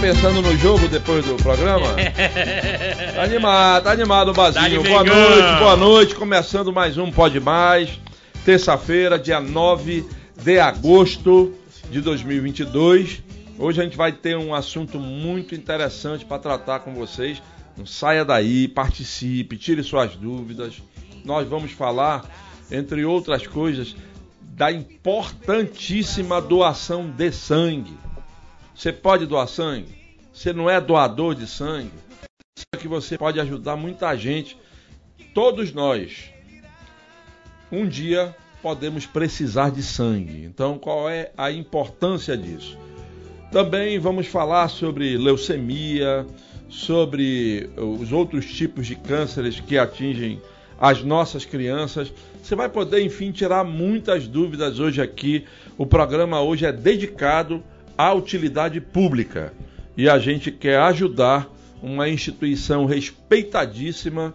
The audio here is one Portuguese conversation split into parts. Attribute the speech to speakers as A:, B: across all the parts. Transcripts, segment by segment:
A: pensando no jogo depois do programa? Tá animado, tá animado o Bazinho. Boa noite, boa noite. Começando mais um Pode Mais. Terça-feira, dia 9 de agosto de 2022. Hoje a gente vai ter um assunto muito interessante para tratar com vocês. Não saia daí, participe, tire suas dúvidas. Nós vamos falar, entre outras coisas, da importantíssima doação de sangue. Você pode doar sangue? Você não é doador de sangue? Só que você pode ajudar muita gente. Todos nós, um dia, podemos precisar de sangue. Então, qual é a importância disso? Também vamos falar sobre leucemia, sobre os outros tipos de cânceres que atingem as nossas crianças. Você vai poder, enfim, tirar muitas dúvidas hoje aqui. O programa hoje é dedicado a utilidade pública e a gente quer ajudar uma instituição respeitadíssima,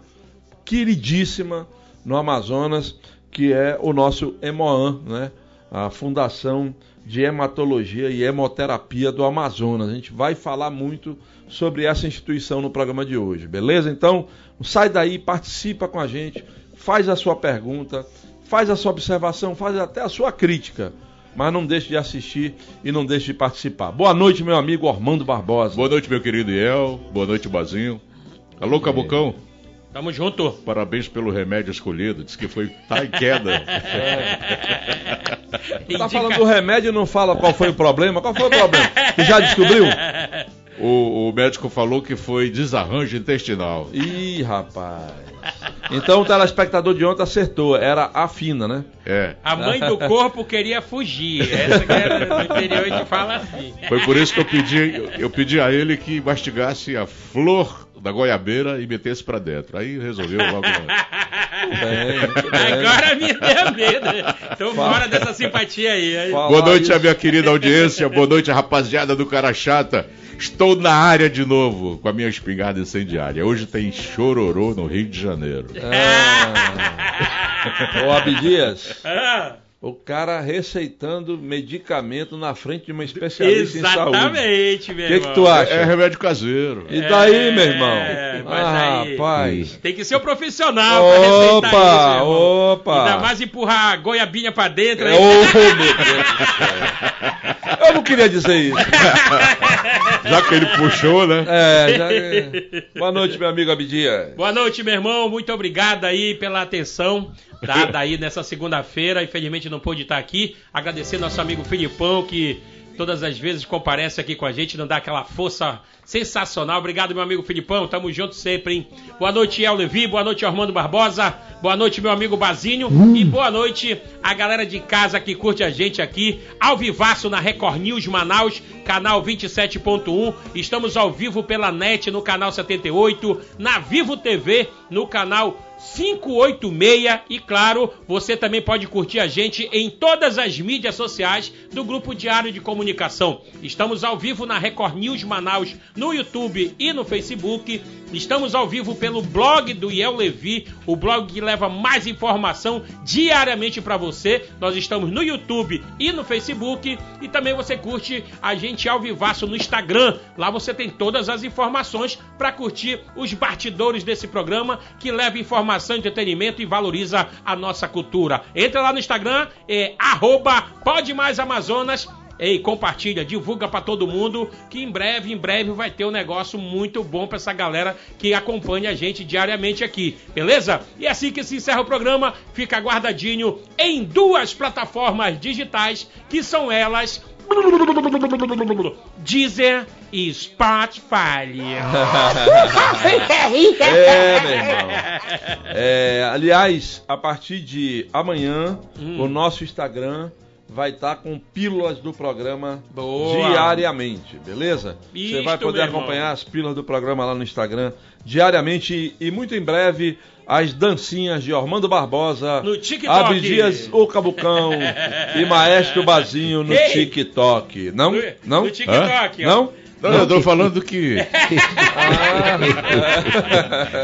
A: queridíssima no Amazonas, que é o nosso Hemoan, né? a Fundação de Hematologia e Hemoterapia do Amazonas. A gente vai falar muito sobre essa instituição no programa de hoje, beleza? Então, sai daí, participa com a gente, faz a sua pergunta, faz a sua observação, faz até a sua crítica mas não deixe de assistir e não deixe de participar. Boa noite, meu amigo Armando Barbosa.
B: Boa noite, meu querido Iel. Boa noite, Bazinho. Alô, Cabocão.
C: Tamo junto.
B: Parabéns pelo remédio escolhido. Diz que foi tá em queda.
A: É. Tá falando do remédio e não fala qual foi o problema? Qual foi o problema? Você já descobriu?
B: O, o médico falou que foi desarranjo intestinal.
A: Ih, rapaz. Então o telespectador de ontem acertou, era a fina, né?
B: É.
C: A mãe do corpo queria fugir. Essa que era no interior a gente fala assim.
B: Foi por isso que eu pedi, eu pedi a ele que mastigasse a flor da goiabeira e metesse pra dentro. Aí resolveu logo.
C: Bem, bem. Agora me deu medo. Tô Fala. fora dessa simpatia aí.
B: Boa noite, isso. a minha querida audiência. Boa noite, rapaziada do Cara Chata. Estou na área de novo com a minha espingarda incendiária. Hoje tem chororô no Rio de Janeiro.
A: Ah. Ô Abdias. Ah. O cara receitando medicamento na frente de uma especialista
C: Exatamente,
A: em saúde.
C: Exatamente, meu irmão.
A: O que, que, tu acha?
B: É, remédio caseiro.
A: E daí, é, meu irmão? É, ah,
C: aí,
A: rapaz.
C: Tem que ser o um profissional opa, pra receitar
A: isso, Opa,
C: Ainda mais empurrar a goiabinha pra dentro.
A: É, oh, meu Deus do céu. Eu não queria dizer isso.
B: já que ele puxou, né?
A: É, já... Boa noite, meu amigo Abdias.
C: Boa noite, meu irmão. Muito obrigado aí pela atenção dada aí nessa segunda-feira. Infelizmente não pôde estar aqui. Agradecer nosso amigo Filipão, que todas as vezes comparece aqui com a gente, não dá aquela força sensacional. Obrigado, meu amigo Filipão. Tamo junto sempre, hein? Boa noite, El Levi. Boa noite, Armando Barbosa. Boa noite, meu amigo Bazinho. E boa noite a galera de casa que curte a gente aqui, ao vivaço na Record News Manaus, canal 27.1. Estamos ao vivo pela net no canal 78, na Vivo TV no canal 586 e claro, você também pode curtir a gente em todas as mídias sociais do Grupo Diário de Comunicação. Estamos ao vivo na Record News Manaus, no YouTube e no Facebook. Estamos ao vivo pelo blog do Iel Levi, o blog que leva mais informação diariamente para você. Nós estamos no YouTube e no Facebook e também você curte a gente ao vivaço no Instagram. Lá você tem todas as informações para curtir os bastidores desse programa que leva informação, entretenimento e valoriza a nossa cultura. Entra lá no Instagram, é arroba Pode Mais Amazonas Ei, compartilha, divulga para todo mundo que em breve, em breve vai ter um negócio muito bom para essa galera que acompanha a gente diariamente aqui, beleza? E é assim que se encerra o programa, fica guardadinho em duas plataformas digitais que são elas Deezer e Spotify.
A: é, meu irmão. É, aliás, a partir de amanhã, hum. o nosso Instagram vai estar tá com pílulas do programa Boa. diariamente, beleza? Você vai poder acompanhar as pílulas do programa lá no Instagram diariamente e, e muito em breve as dancinhas de Armando Barbosa,
C: no TikTok.
A: Abdias o Cabucão e Maestro Bazinho no Ei. TikTok. Não?
C: No,
A: não?
C: No TikTok.
A: Não?
B: Não, eu tô falando que.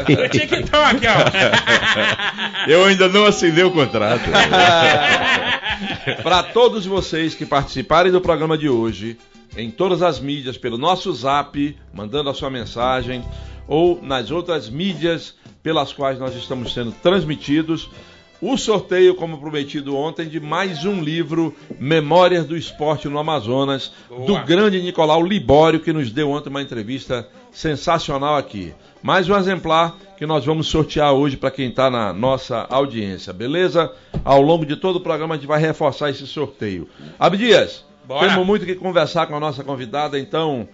C: O TikTok, ó.
B: Eu ainda não assinei o contrato.
A: Para todos vocês que participarem do programa de hoje, em todas as mídias, pelo nosso zap, mandando a sua mensagem, ou nas outras mídias pelas quais nós estamos sendo transmitidos, o sorteio, como prometido ontem, de mais um livro, Memórias do Esporte no Amazonas,
C: Boa.
A: do grande Nicolau Libório, que nos deu ontem uma entrevista sensacional aqui. Mais um exemplar que nós vamos sortear hoje para quem está na nossa audiência, beleza? Ao longo de todo o programa a gente vai reforçar esse sorteio. Abdias,
C: Bora.
A: temos muito que conversar com a nossa convidada, então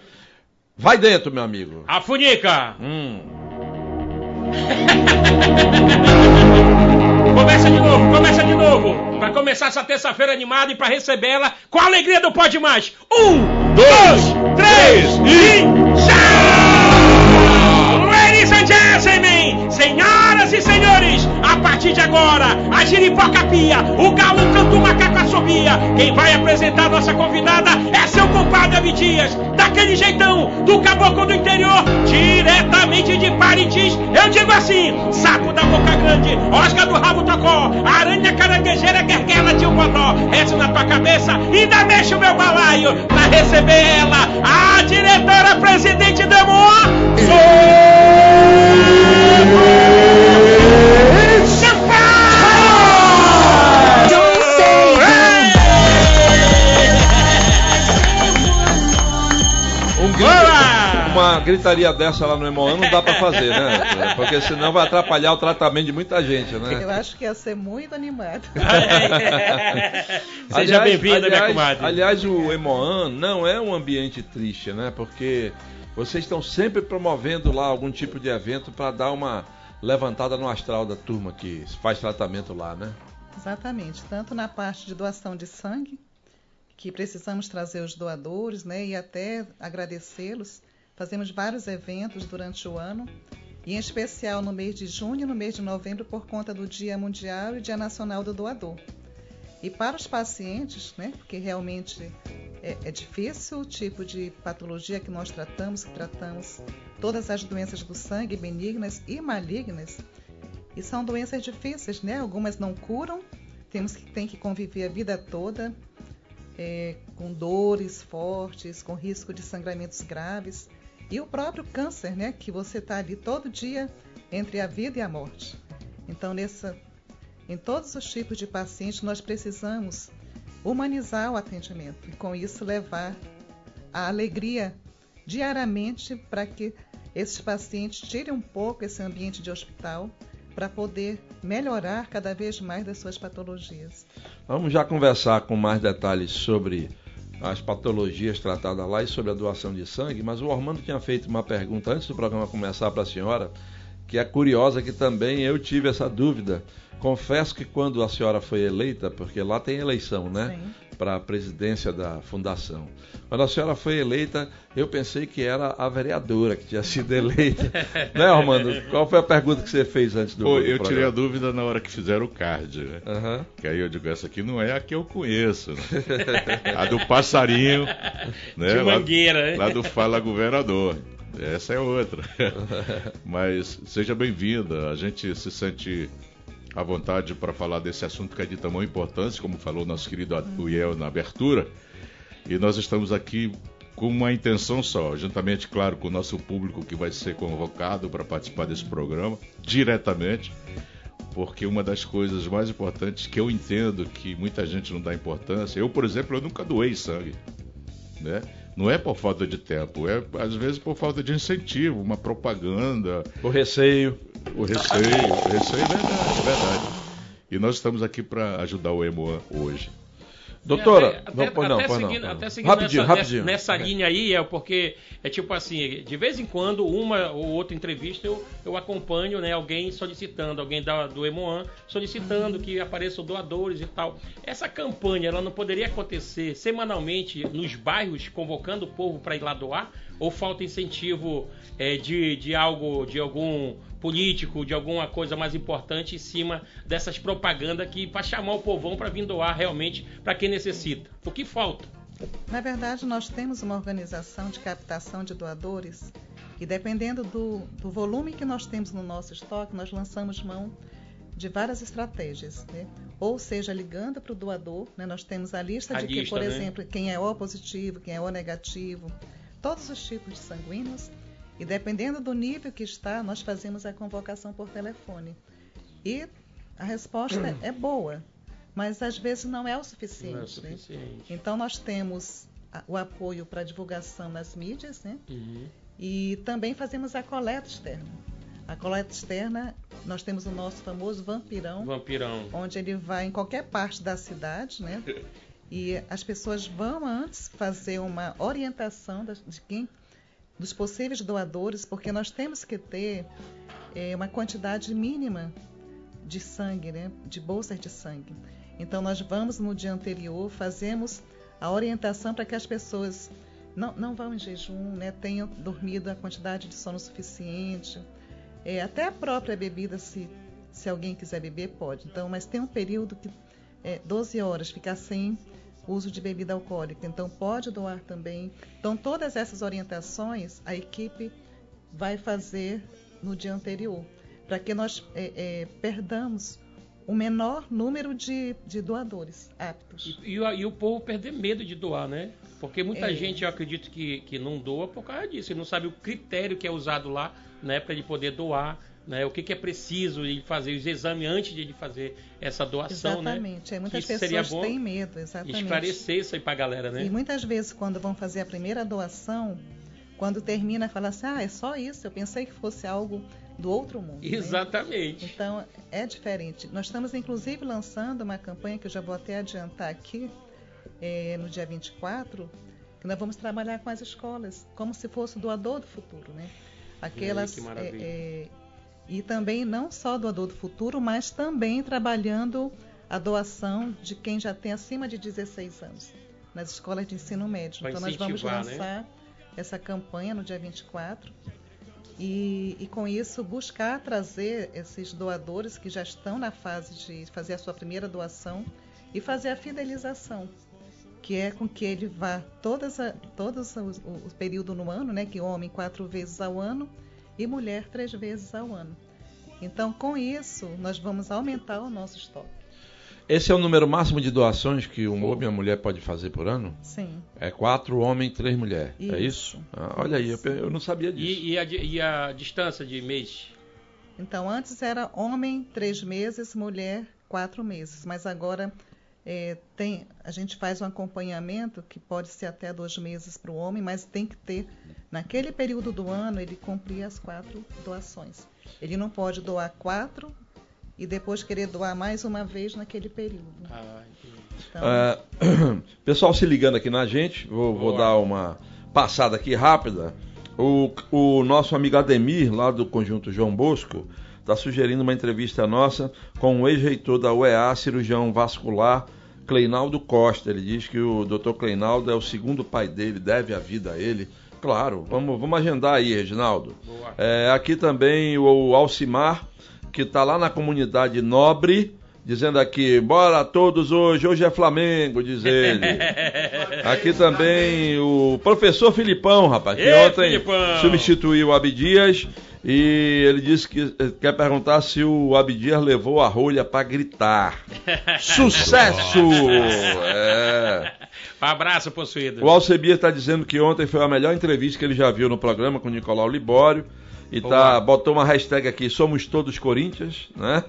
A: vai dentro, meu amigo.
C: A Funica.
A: Hum.
C: Começa de novo, começa de novo. Pra começar essa terça-feira animada e pra recebê-la com a alegria do Pode Mais. Um, dois, três e partir de agora, a giripoca pia, o galo canta o macaco assobia. Quem vai apresentar a nossa convidada é seu compadre Abdias, daquele jeitão, do caboclo do interior, diretamente de Parintins. Eu digo assim, sapo da boca grande, osca do rabo tocó, aranha caranguejeira, guerguela de um bodó. Rezo na tua cabeça, ainda mexe o meu balaio pra receber ela, a diretora presidente do Emoa,
A: Um uma gritaria dessa lá no Emoan não dá para fazer, né? Porque senão vai atrapalhar o tratamento de muita gente, né?
D: Eu acho que ia ser muito animado.
C: Seja bem-vinda, minha
A: aliás-
C: comadre.
A: Aliás, o Emoan não é um ambiente triste, né? Porque vocês estão sempre promovendo lá algum tipo de evento para dar uma levantada no astral da turma que faz tratamento lá, né?
D: Exatamente. Tanto na parte de doação de sangue, que precisamos trazer os doadores, né, e até agradecê-los. Fazemos vários eventos durante o ano, e em especial no mês de junho e no mês de novembro por conta do Dia Mundial e Dia Nacional do Doador. E para os pacientes, né, porque realmente é, é difícil o tipo de patologia que nós tratamos, que tratamos todas as doenças do sangue, benignas e malignas, e são doenças difíceis, né? Algumas não curam, temos que tem que conviver a vida toda é, com dores fortes, com risco de sangramentos graves e o próprio câncer, né? Que você está ali todo dia entre a vida e a morte. Então, nessa, em todos os tipos de pacientes, nós precisamos humanizar o atendimento e, com isso, levar a alegria diariamente para que esses pacientes tirem um pouco esse ambiente de hospital para poder melhorar cada vez mais das suas patologias.
A: Vamos já conversar com mais detalhes sobre as patologias tratadas lá e sobre a doação de sangue, mas o Armando tinha feito uma pergunta antes do programa começar para a senhora, que é curiosa, que também eu tive essa dúvida. Confesso que quando a senhora foi eleita, porque lá tem eleição, né?
D: Sim.
A: Para a presidência da fundação. Quando a senhora foi eleita, eu pensei que era a vereadora que tinha sido eleita. né, Armando? Qual foi a pergunta que você fez antes do,
B: Pô,
A: do
B: eu tirei a dúvida na hora que fizeram o card, né?
A: Aham.
B: Que aí eu digo, essa aqui não é a que eu conheço. Né? A do passarinho, né?
C: De
B: Lá-
C: mangueira, né?
B: Lá do Fala Governador. Essa é outra. Mas seja bem-vinda. A gente se sente à vontade para falar desse assunto que é de tamanha importância, como falou nosso querido Atuiel na abertura. E nós estamos aqui com uma intenção só, juntamente, claro, com o nosso público que vai ser convocado para participar desse programa, diretamente, porque uma das coisas mais importantes que eu entendo que muita gente não dá importância, eu, por exemplo, eu nunca doei sangue, né? Não é por falta de tempo, é às vezes por falta de incentivo, uma propaganda,
A: O receio.
B: O receio, o receio é verdade, é verdade. E nós estamos aqui para ajudar o Emoan hoje.
A: Doutora,
C: Até-
A: não, pois não, pois
C: seguindo-
A: não.
C: até seguindo
A: rapidinho,
C: nessa,
A: rapidinho.
C: Nessa linha aí, é porque é tipo assim, de vez em quando, uma ou outra entrevista eu, eu acompanho né, alguém solicitando, alguém da, do Emoan solicitando que apareçam doadores e tal. Essa campanha, ela não poderia acontecer semanalmente nos bairros, convocando o povo para ir lá doar? Ou falta incentivo é, de, de algo, de algum político, de alguma coisa mais importante em cima dessas propagandas que para chamar o povão para vir doar realmente para quem necessita? O que falta?
D: Na verdade, nós temos uma organização de captação de doadores e dependendo do, do volume que nós temos no nosso estoque, nós lançamos mão de várias estratégias, né? ou seja, ligando para o doador, né? nós temos a lista a de lista, que, por né? exemplo, quem é O positivo, quem é O negativo, todos os tipos de sanguíneos, e dependendo do nível que está, nós fazemos a convocação por telefone. E a resposta hum. é boa, mas às vezes não é o suficiente. Não é o suficiente. Né? Então nós temos o apoio para divulgação nas mídias, né? Uhum. E também fazemos a coleta externa. A coleta externa, nós temos o nosso famoso vampirão.
C: Vampirão.
D: Onde ele vai em qualquer parte da cidade, né? E as pessoas vão antes fazer uma orientação de quem, dos possíveis doadores, porque nós temos que ter é, uma quantidade mínima de sangue, né? De bolsas de sangue. Então nós vamos no dia anterior, fazemos a orientação para que as pessoas não, não vão em jejum, né? tenham dormido a quantidade de sono suficiente. É, até a própria bebida, se, se alguém quiser beber, pode. Então, mas tem um período que é 12 horas, ficar sem uso de bebida alcoólica. Então, pode doar também. Então, todas essas orientações a equipe vai fazer no dia anterior, para que nós é, é, perdamos o menor número de, de doadores aptos.
C: E, e, e, o povo perder medo de doar, né? Porque muita é. gente, eu acredito, que, que não doa por causa disso. Ele não sabe o critério que é usado lá, né, para ele poder doar. Né, o que, que, é preciso ele fazer os exames antes de ele fazer essa doação,
D: né? exatamente. né? É, muitas pessoas têm medo, exatamente.
C: Esclarecer isso aí para a galera, né?
D: E muitas vezes quando vão fazer a primeira doação, quando termina, fala assim: "Ah, é só isso. Eu pensei que fosse algo do outro mundo".
C: Né? Exatamente.
D: Né? Então é diferente. Nós estamos inclusive lançando uma campanha que eu já vou até adiantar aqui, é, no dia 24, que nós vamos trabalhar com as escolas, como se fosse o doador do futuro, né? Aquelas
C: que é, é,
D: e também não só doador do futuro, mas também trabalhando a doação de quem já tem acima de 16 anos nas escolas de ensino médio.
C: Vai
D: então nós vamos né? lançar né? essa campanha no dia 24 e, e, com isso buscar trazer esses doadores que já estão na fase de fazer a sua primeira doação e fazer a fidelização que é com que ele vá todas a, todos os, o período no ano, né, que homem quatro vezes ao ano e mulher três vezes ao ano. Então, com isso, nós vamos aumentar o nosso estoque.
A: Esse é o número máximo de doações que um homem e uma mulher pode fazer por ano?
D: Sim.
A: É quatro homens e três mulheres.
D: Isso.
A: É isso? Ah, olha aí, eu, eu, não sabia disso.
C: E, e, a, e, a, distância de mês?
D: Então, antes era homem três meses, mulher quatro meses. Mas agora é, tem, a gente faz um acompanhamento que pode ser até dois meses para o homem, mas tem que ter, naquele período do ano, ele cumprir as quatro doações. Ele não pode doar quatro e depois querer doar mais uma vez naquele período.
C: Ah,
A: então... uh, pessoal se ligando aqui na gente, vou, vou dar uma passada aqui rápida. O, o nosso amigo Ademir, lá do Conjunto João Bosco, está sugerindo uma entrevista nossa com o ex-reitor da UEA, cirurgião vascular, Cleinaldo Costa. Ele diz que o Dr. Cleinaldo é o segundo pai dele, deve a vida a ele. Claro, vamos, vamos agendar aí, Reginaldo. É, aqui também o Alcimar, que está lá na comunidade Nobre, dizendo aqui, bora todos hoje, hoje é Flamengo, diz ele. aqui também o professor Filipão, rapaz, que Ei, ontem Filipão. substituiu o Abdias e ele disse que eh, quer perguntar se o Abdias levou a rolha para gritar. Sucesso!
C: é. Um abraço, possuído.
A: O Alcebia está dizendo que ontem foi a melhor entrevista que ele já viu no programa com o Nicolau Libório. E tá, botou uma hashtag aqui, somos todos Corinthians, né?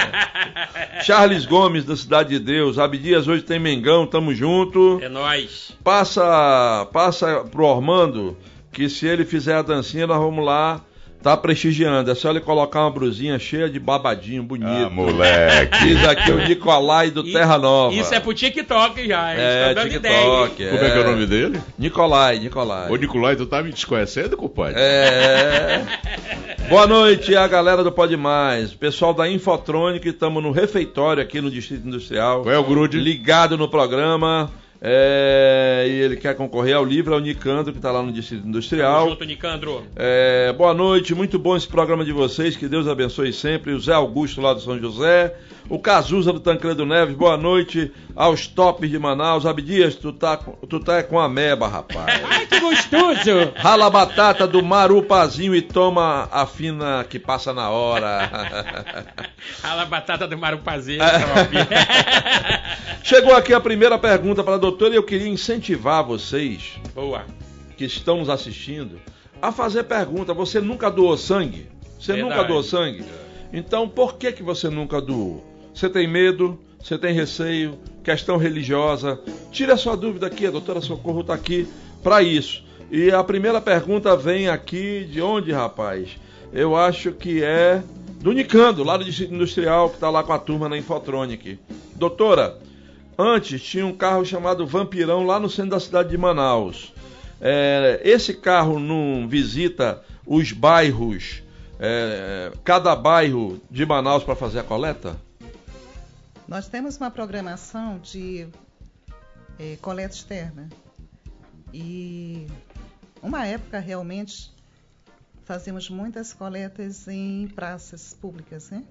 A: Charles Gomes, da Cidade de Deus, Abdias hoje tem Mengão, tamo junto.
C: É nós.
A: Passa, passa pro Ormando, que se ele fizer a dancinha, nós vamos lá Tá prestigiando. É só ele colocar uma brusinha cheia de babadinho bonito. Ah,
B: moleque.
A: Diz aqui o Nicolai do Terra Nova.
C: Isso é pro TikTok já.
A: É, tá TikTok.
B: É. Como é que é o nome dele?
A: Nicolai, Nicolai.
B: Ô, Nicolai, tu tá me desconhecendo, compadre?
A: É. Boa noite, a galera do Pode Mais. Pessoal da Infotronic, estamos no refeitório aqui no Distrito Industrial.
B: Qual é o grude?
A: Ligado no programa. É, e ele quer concorrer ao livro, é o Nicandro, que está lá no Distrito Industrial.
C: Tamo junto, Nicandro.
A: É, boa noite, muito bom esse programa de vocês, que Deus abençoe sempre. O Zé Augusto lá do São José, o Cazuza do Tancredo Neves, boa noite aos tops de Manaus. Abdias, tu tá, tu tá com a meba, rapaz.
C: Ai, que gostoso!
A: Rala a batata do Marupazinho e toma a fina que passa na hora.
C: Rala a batata do Marupazinho.
A: Chegou aqui a primeira pergunta para a doutora e eu queria incentivar vocês
C: Boa.
A: que estão nos assistindo a fazer pergunta. Você nunca doou sangue? Você
C: Verdade.
A: nunca doou sangue? Então, por que, que você nunca doou? Você tem medo? Você tem receio? Questão religiosa? Tire a sua dúvida aqui, a doutora Socorro está aqui para isso. E a primeira pergunta vem aqui de onde, rapaz? Eu acho que é do Nicando, lá do Distrito Industrial, que está lá com a turma na Infotronic. Doutora, antes tinha um carro chamado Vampirão lá no centro da cidade de Manaus. É, esse carro não visita os bairros, é, cada bairro de Manaus para fazer a coleta?
D: Nós temos uma programação de eh, coleta externa. E uma época realmente fazíamos muitas coletas em praças públicas, né?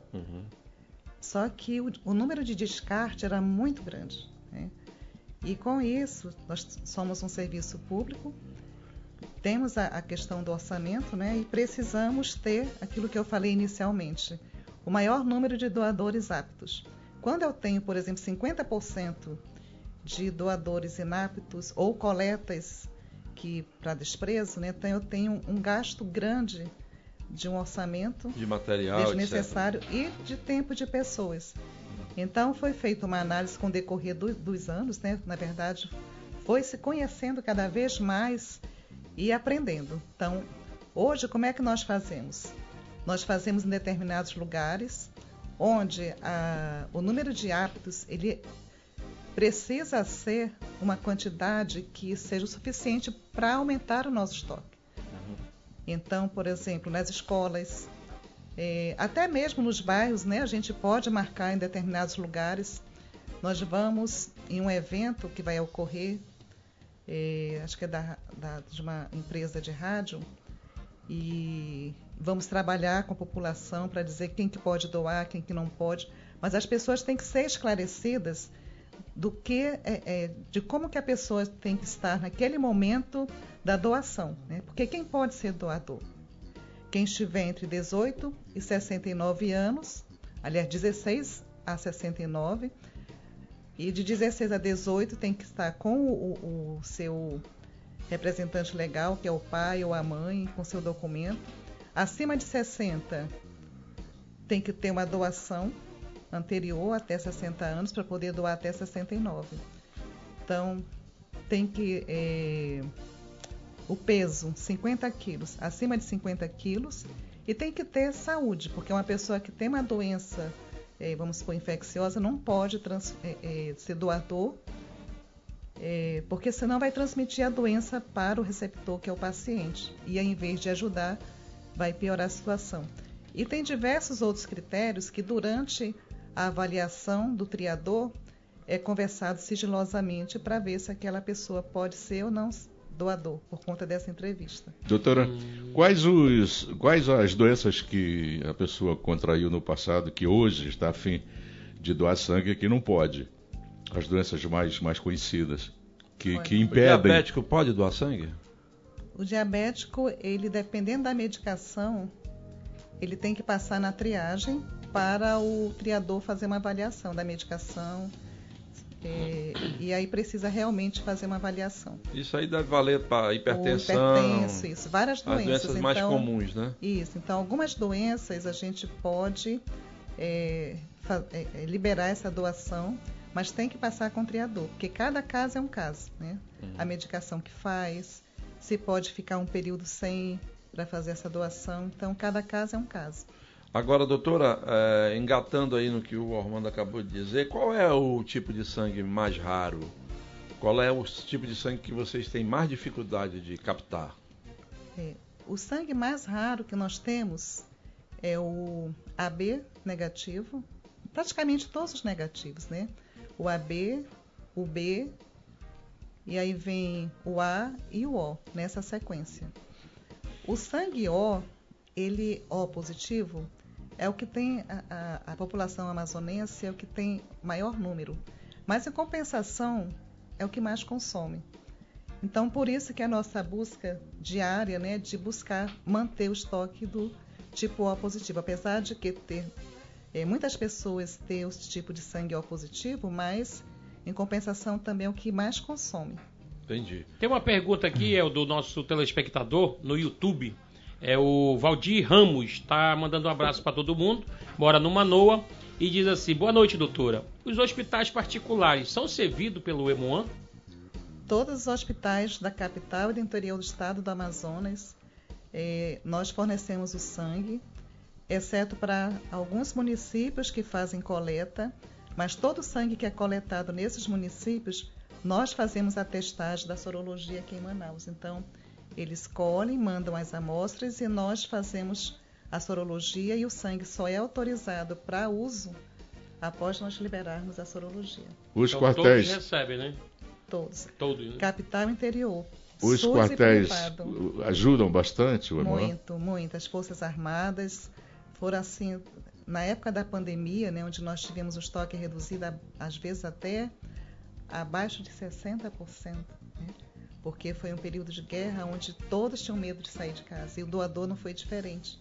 D: Só que o, o número de descarte era muito grande. né? E com isso, nós somos um serviço público, temos a, a questão do orçamento, né? E precisamos ter aquilo que eu falei inicialmente, o maior número de doadores aptos. Quando eu tenho, por exemplo, 50% de doadores inaptos ou coletas que para desprezo, né? Então eu tenho um gasto grande de um orçamento
A: De material, etc.
D: desnecessário e de tempo de pessoas. Então foi feita uma análise com o decorrer do- dos anos, né? Na verdade, foi se conhecendo cada vez mais e aprendendo. Então, hoje como é que nós fazemos? Nós fazemos em determinados lugares onde a- o número de aptos ele precisa ser uma quantidade que seja o suficiente para aumentar o nosso estoque. Então, por exemplo, nas escolas, eh, até mesmo nos bairros, né, a gente pode marcar em determinados lugares. Nós vamos em um evento que vai ocorrer, eh, acho que é da, da- de uma empresa de rádio, e vamos trabalhar com a população para dizer quem que pode doar, quem que não pode. Mas as pessoas têm que ser esclarecidas do que é, é, de como que a pessoa tem que estar naquele momento da doação, né? Porque quem pode ser doador? Quem estiver entre 18 e 69 anos, aliás, 16 a 69, e de 16 a 18 tem que estar com o, o- seu representante legal, que é o pai ou a mãe, com seu documento. Acima de 60 tem que ter uma doação anterior até 60 anos para poder doar até 69. Então, tem que. eh, o peso, 50 quilos, acima de 50 quilos, e tem que ter saúde, porque uma pessoa que tem uma doença, eh, vamos supor, infecciosa, não pode trans- eh, eh, ser doador, porque senão vai transmitir a doença para o receptor, que é o paciente, e em vez de ajudar, vai piorar a situação. E tem diversos outros critérios que, durante a avaliação do triador, é conversado sigilosamente para ver se aquela pessoa pode ser ou não doador, por conta dessa entrevista.
B: Doutora, quais, os, quais as doenças que a pessoa contraiu no passado que hoje está a fim de doar sangue que não pode? As doenças mais, mais conhecidas que, que
A: O
B: impedem.
A: diabético pode doar sangue?
D: O diabético, ele dependendo da medicação, ele tem que passar na triagem para o triador fazer uma avaliação da medicação. É, e aí precisa realmente fazer uma avaliação.
A: Isso aí deve valer para hipertensão,
D: hipertenso, isso, várias
A: as
D: doenças.
A: doenças mais
D: então,
A: comuns, né?
D: Isso, então algumas doenças a gente pode é, é, é, liberar essa doação, mas tem que passar com o triador, porque cada caso é um caso, né? A medicação que faz, se pode ficar um período sem para fazer essa doação, então cada caso é um caso.
A: Agora, doutora, é, engatando aí no que o Ormando acabou de dizer, qual é o tipo de sangue mais raro? Qual é o tipo de sangue que vocês têm mais dificuldade de captar?
D: É, o sangue mais raro que nós temos é o AB negativo, praticamente todos os negativos, né? O AB, o B e aí vem o A e o O nessa sequência. O sangue O, ele O positivo, é o que tem a, a, a população amazonense é o que tem maior número, mas em compensação é o que mais consome. Então, por isso que a nossa busca diária, né, de buscar manter o estoque do tipo O positivo, apesar de que ter é, muitas pessoas ter esse tipo de sangue O positivo, mas em compensação também é o que mais consome.
C: Entendi. Tem uma pergunta aqui, é o do nosso telespectador no YouTube. É o Valdir Ramos, está mandando um abraço para todo mundo, mora no Manoa e diz assim: Boa noite, doutora. Os hospitais particulares são servidos pelo EMOAN?
D: Todos os hospitais da capital e do interior do estado do Amazonas, eh, nós fornecemos o sangue, exceto para alguns municípios que fazem coleta, mas todo o sangue que é coletado nesses municípios, nós fazemos a testagem da sorologia aqui em Manaus. Então, eles colhem, mandam as amostras e nós fazemos a sorologia e o sangue só é autorizado para uso após nós liberarmos a sorologia.
B: Os então, quartéis
C: todos recebem, né?
D: Todos.
C: Todos. Né?
D: Capital interior.
B: Os SUS quartéis ajudam bastante o
D: Muito, muito. As Forças Armadas foram assim, na época da pandemia, né, onde nós tivemos o estoque reduzido, às vezes até abaixo de 60%. Né? Porque foi um período de guerra onde todos tinham medo de sair de casa e o doador não foi diferente.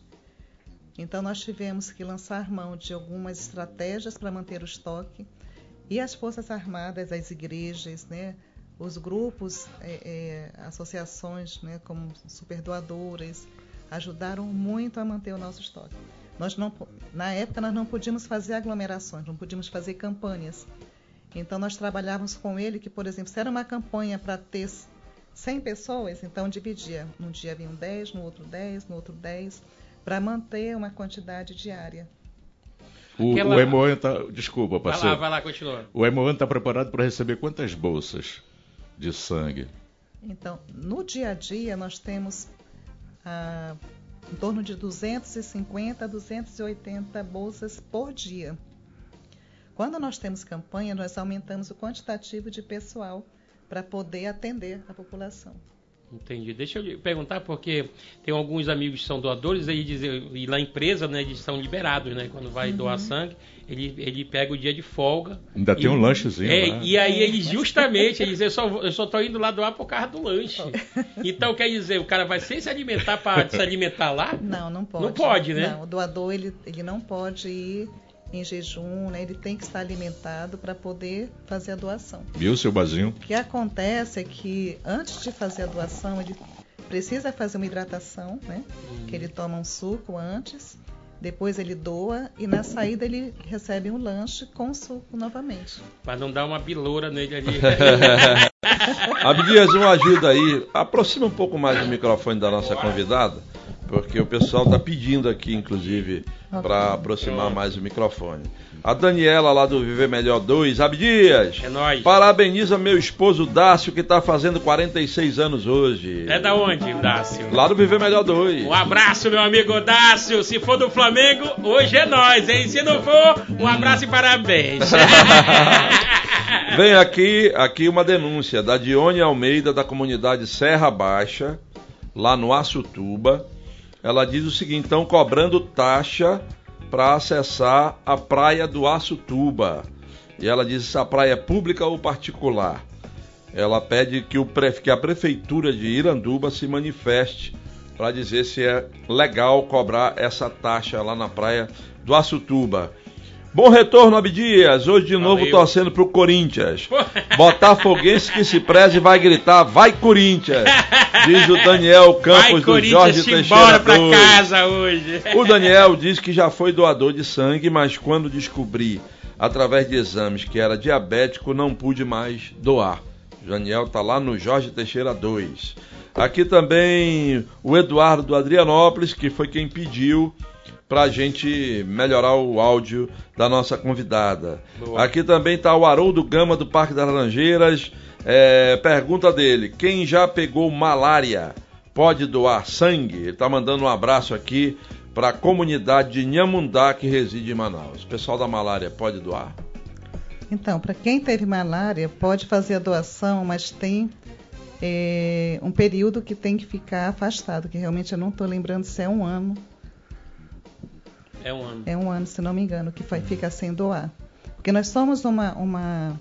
D: Então nós tivemos que lançar mão de algumas estratégias para manter o estoque e as forças armadas, as igrejas, né, os grupos, é, é, associações, né, como superdoadoras, ajudaram muito a manter o nosso estoque. Nós não, na época nós não podíamos fazer aglomerações, não podíamos fazer campanhas. Então nós trabalhávamos com ele que, por exemplo, se era uma campanha para ter 100 pessoas, então dividia. Num dia vinham 10, no outro 10, no outro 10, para manter uma quantidade diária.
B: O, Aquela... o Emoan está. Desculpa, parceiro. Vai
C: lá, vai lá, continua.
B: O Emoan está preparado para receber quantas bolsas de sangue?
D: Então, no dia a dia, nós temos ah, em torno de 250 a 280 bolsas por dia. Quando nós temos campanha, nós aumentamos o quantitativo de pessoal para poder atender a população.
C: Entendi. Deixa eu lhe perguntar, porque tem alguns amigos que são doadores aí dizem, e na empresa, né, eles são liberados, né? Quando vai uhum. doar sangue, ele, ele pega o dia de folga.
B: Ainda
C: e,
B: tem um lanchezinho.
C: É, lá. E aí ele justamente, ele diz, eu só, eu só tô indo lá doar por causa do lanche. Então quer dizer, o cara vai sem se alimentar para se alimentar lá?
D: Não, não pode.
C: Não pode, né?
D: Não, o doador ele, ele não pode ir em jejum, né? ele tem que estar alimentado para poder fazer a doação.
B: Viu, seu Bazinho? O
D: que acontece é que antes de fazer a doação, ele precisa fazer uma hidratação, né? Hum. Que ele toma um suco antes, depois ele doa e na saída ele recebe um lanche com suco novamente.
C: Para não dar uma biloura nele ali.
A: Abdias, uma ajuda aí. Aproxima um pouco mais do microfone da nossa convidada, porque o pessoal está pedindo aqui, inclusive, para aproximar mais o microfone. A Daniela lá do Viver Melhor 2, Abdias.
C: É nóis.
A: Parabeniza meu esposo Dácio, que está fazendo 46 anos hoje.
C: É da onde, Dácio?
A: Lá do Viver Melhor 2.
C: Um abraço, meu amigo Dácio. Se for do Flamengo, hoje é nós, hein? Se não for, um abraço e parabéns.
A: Vem aqui, aqui uma denúncia da Dione Almeida, da comunidade Serra Baixa, lá no Açutuba. Ela diz o seguinte: estão cobrando taxa para acessar a praia do Açutuba. E ela diz se a praia é pública ou particular. Ela pede que, o, que a prefeitura de Iranduba se manifeste para dizer se é legal cobrar essa taxa lá na praia do Açutuba. Bom retorno, Abdias. Hoje de Valeu. novo torcendo pro Corinthians. Botafoguense que se preze vai gritar, vai Corinthians. Diz o Daniel Campos vai, do Jorge Teixeira. Embora
C: pra casa hoje.
A: O Daniel diz que já foi doador de sangue, mas quando descobri através de exames que era diabético, não pude mais doar. O Daniel tá lá no Jorge Teixeira 2. Aqui também o Eduardo do Adrianópolis, que foi quem pediu para a gente melhorar o áudio da nossa convidada. Boa. Aqui também está o Haroldo Gama do Parque das Laranjeiras. É, pergunta dele: quem já pegou malária pode doar sangue? Ele está mandando um abraço aqui para a comunidade de Nhamundá que reside em Manaus. O pessoal da malária pode doar?
D: Então, para quem teve malária, pode fazer a doação, mas tem é, um período que tem que ficar afastado, que realmente eu não estou lembrando se é um ano.
C: É um ano.
D: É um ano, se não me engano, que vai ficar sem doar. Porque nós somos uma, uma,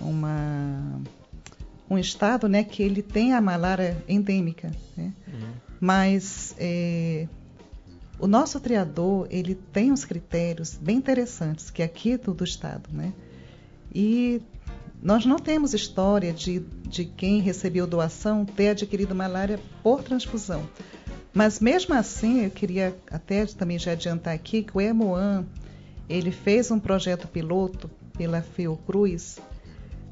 D: uma um estado né, que ele tem a malária endêmica. Né? Uhum. Mas é, o nosso triador ele tem uns critérios bem interessantes, que é aqui do, do estado. Né? E nós não temos história de, de quem recebeu doação ter adquirido malária por transfusão. Mas mesmo assim, eu queria até também já adiantar aqui que o Emoan ele fez um projeto piloto pela Fiocruz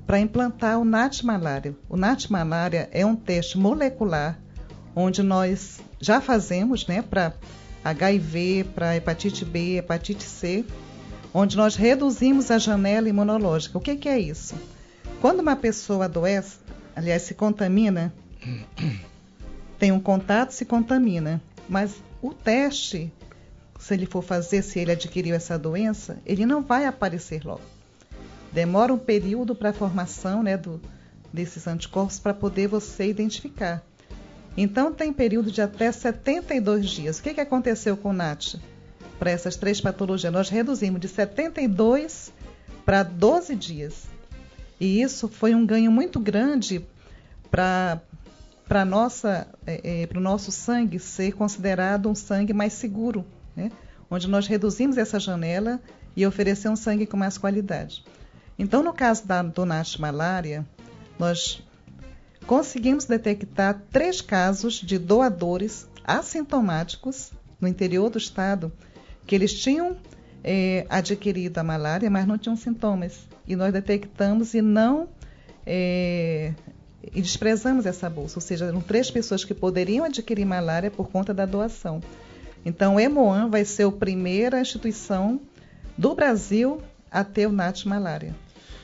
D: para implantar o NAT malária. O NAT malária é um teste molecular onde nós já fazemos, né, para HIV, para hepatite B, hepatite C, onde nós reduzimos a janela imunológica. O que, que é isso? Quando uma pessoa adoece, aliás, se contamina, tem um contato, se contamina. Mas o teste, se ele for fazer, se ele adquiriu essa doença, ele não vai aparecer logo. Demora um período para a formação né, do, desses anticorpos para poder você identificar. Então, tem período de até 72 dias. O que, que aconteceu com o NAT? Para essas três patologias, nós reduzimos de 72 para 12 dias. E isso foi um ganho muito grande para para é, é, o nosso sangue ser considerado um sangue mais seguro, né? onde nós reduzimos essa janela e oferecer um sangue com mais qualidade. Então, no caso da Donate malária, nós conseguimos detectar três casos de doadores assintomáticos no interior do estado que eles tinham é, adquirido a malária, mas não tinham sintomas. E nós detectamos e não é, e desprezamos essa bolsa, ou seja, eram três pessoas que poderiam adquirir malária por conta da doação. Então, o Emoan vai ser a primeira instituição do Brasil a ter o NAT malária.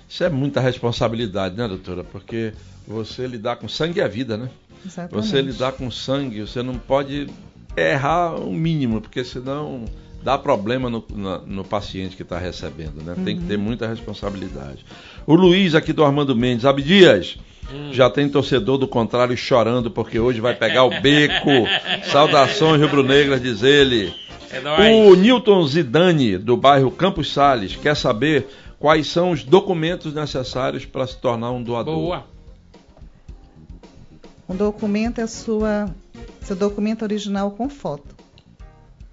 A: Isso é muita responsabilidade, né, doutora? Porque você lidar com sangue é a vida, né?
D: Exatamente.
A: Você lidar com sangue, você não pode errar o mínimo, porque senão dá problema no, no, no paciente que está recebendo, né? Uhum. Tem que ter uhum. muita responsabilidade. O Luiz aqui do Armando Mendes, Abdias, Hum. Já tem torcedor do contrário chorando porque hoje vai pegar o beco. Saudações rubro-negras, diz ele. É o Newton Zidane, do bairro Campos Sales, quer saber quais são os documentos necessários para se tornar um doador.
C: Boa.
D: Um documento é sua, seu documento original com foto.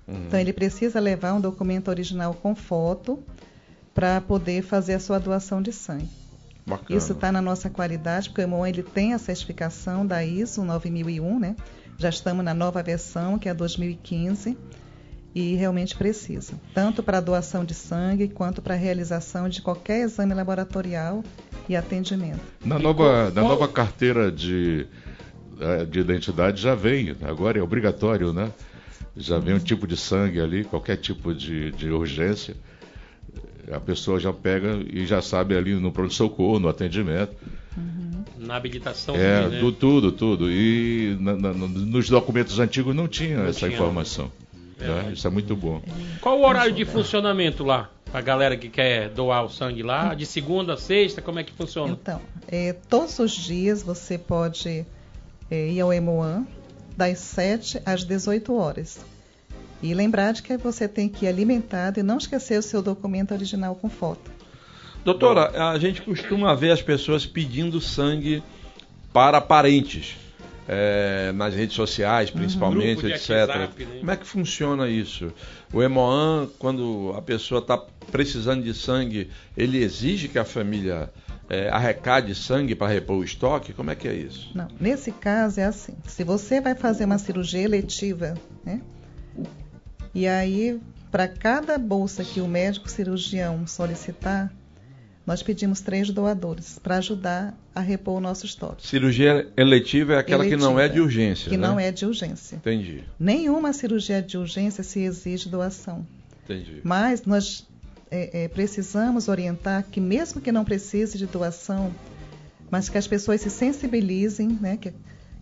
D: Uhum. Então ele precisa levar um documento original com foto para poder fazer a sua doação de sangue. Bacana. Isso está na nossa qualidade, porque o Emon ele tem a certificação da ISO 9001, né? Já estamos na nova versão, que é a 2015, e realmente precisa, tanto para a doação de sangue quanto para a realização de qualquer exame laboratorial e atendimento.
B: Na nova, na nova carteira de, eh, de identidade já vem, agora é obrigatório, né? Já vem um tipo de sangue ali, qualquer tipo de, de urgência a pessoa já pega e já sabe ali no pronto-socorro, no atendimento.
C: Uhum. Na habilitação.
B: É, né? do, tudo, tudo. E na, na, nos documentos antigos não tinha não essa tinha. informação. Né? Isso é muito bom.
C: Qual o horário de funcionamento lá? A galera que quer doar o sangue lá, de segunda a sexta, como é que funciona?
D: Então, é, todos os dias você pode é, ir ao Emoan das 7 às 18 horas. E lembrar de que você tem que ir alimentado e não esquecer o seu documento original com foto.
A: Doutora, a gente costuma ver as pessoas pedindo sangue para parentes. É, nas redes sociais, uhum. principalmente, uhum. etc. WhatsApp, né? Como é que funciona isso? O Hemoan, quando a pessoa está precisando de sangue, ele exige que a família é, arrecade sangue para repor o estoque? Como é que é isso?
D: Não, nesse caso é assim. Se você vai fazer uma cirurgia eletiva, né? E aí, para cada bolsa que o médico cirurgião solicitar, nós pedimos três doadores para ajudar a repor o nosso estoque.
A: Cirurgia eletiva é aquela eletiva, que não é de urgência,
D: Que
A: né?
D: não é de urgência.
A: Entendi.
D: Nenhuma cirurgia de urgência se exige doação.
A: Entendi.
D: Mas nós é, é, precisamos orientar que mesmo que não precise de doação, mas que as pessoas se sensibilizem, né? Que,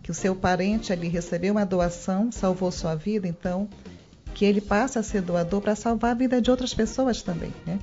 D: que o seu parente ali recebeu uma doação, salvou sua vida, então que ele passe a ser doador para salvar a vida de outras pessoas também. Né?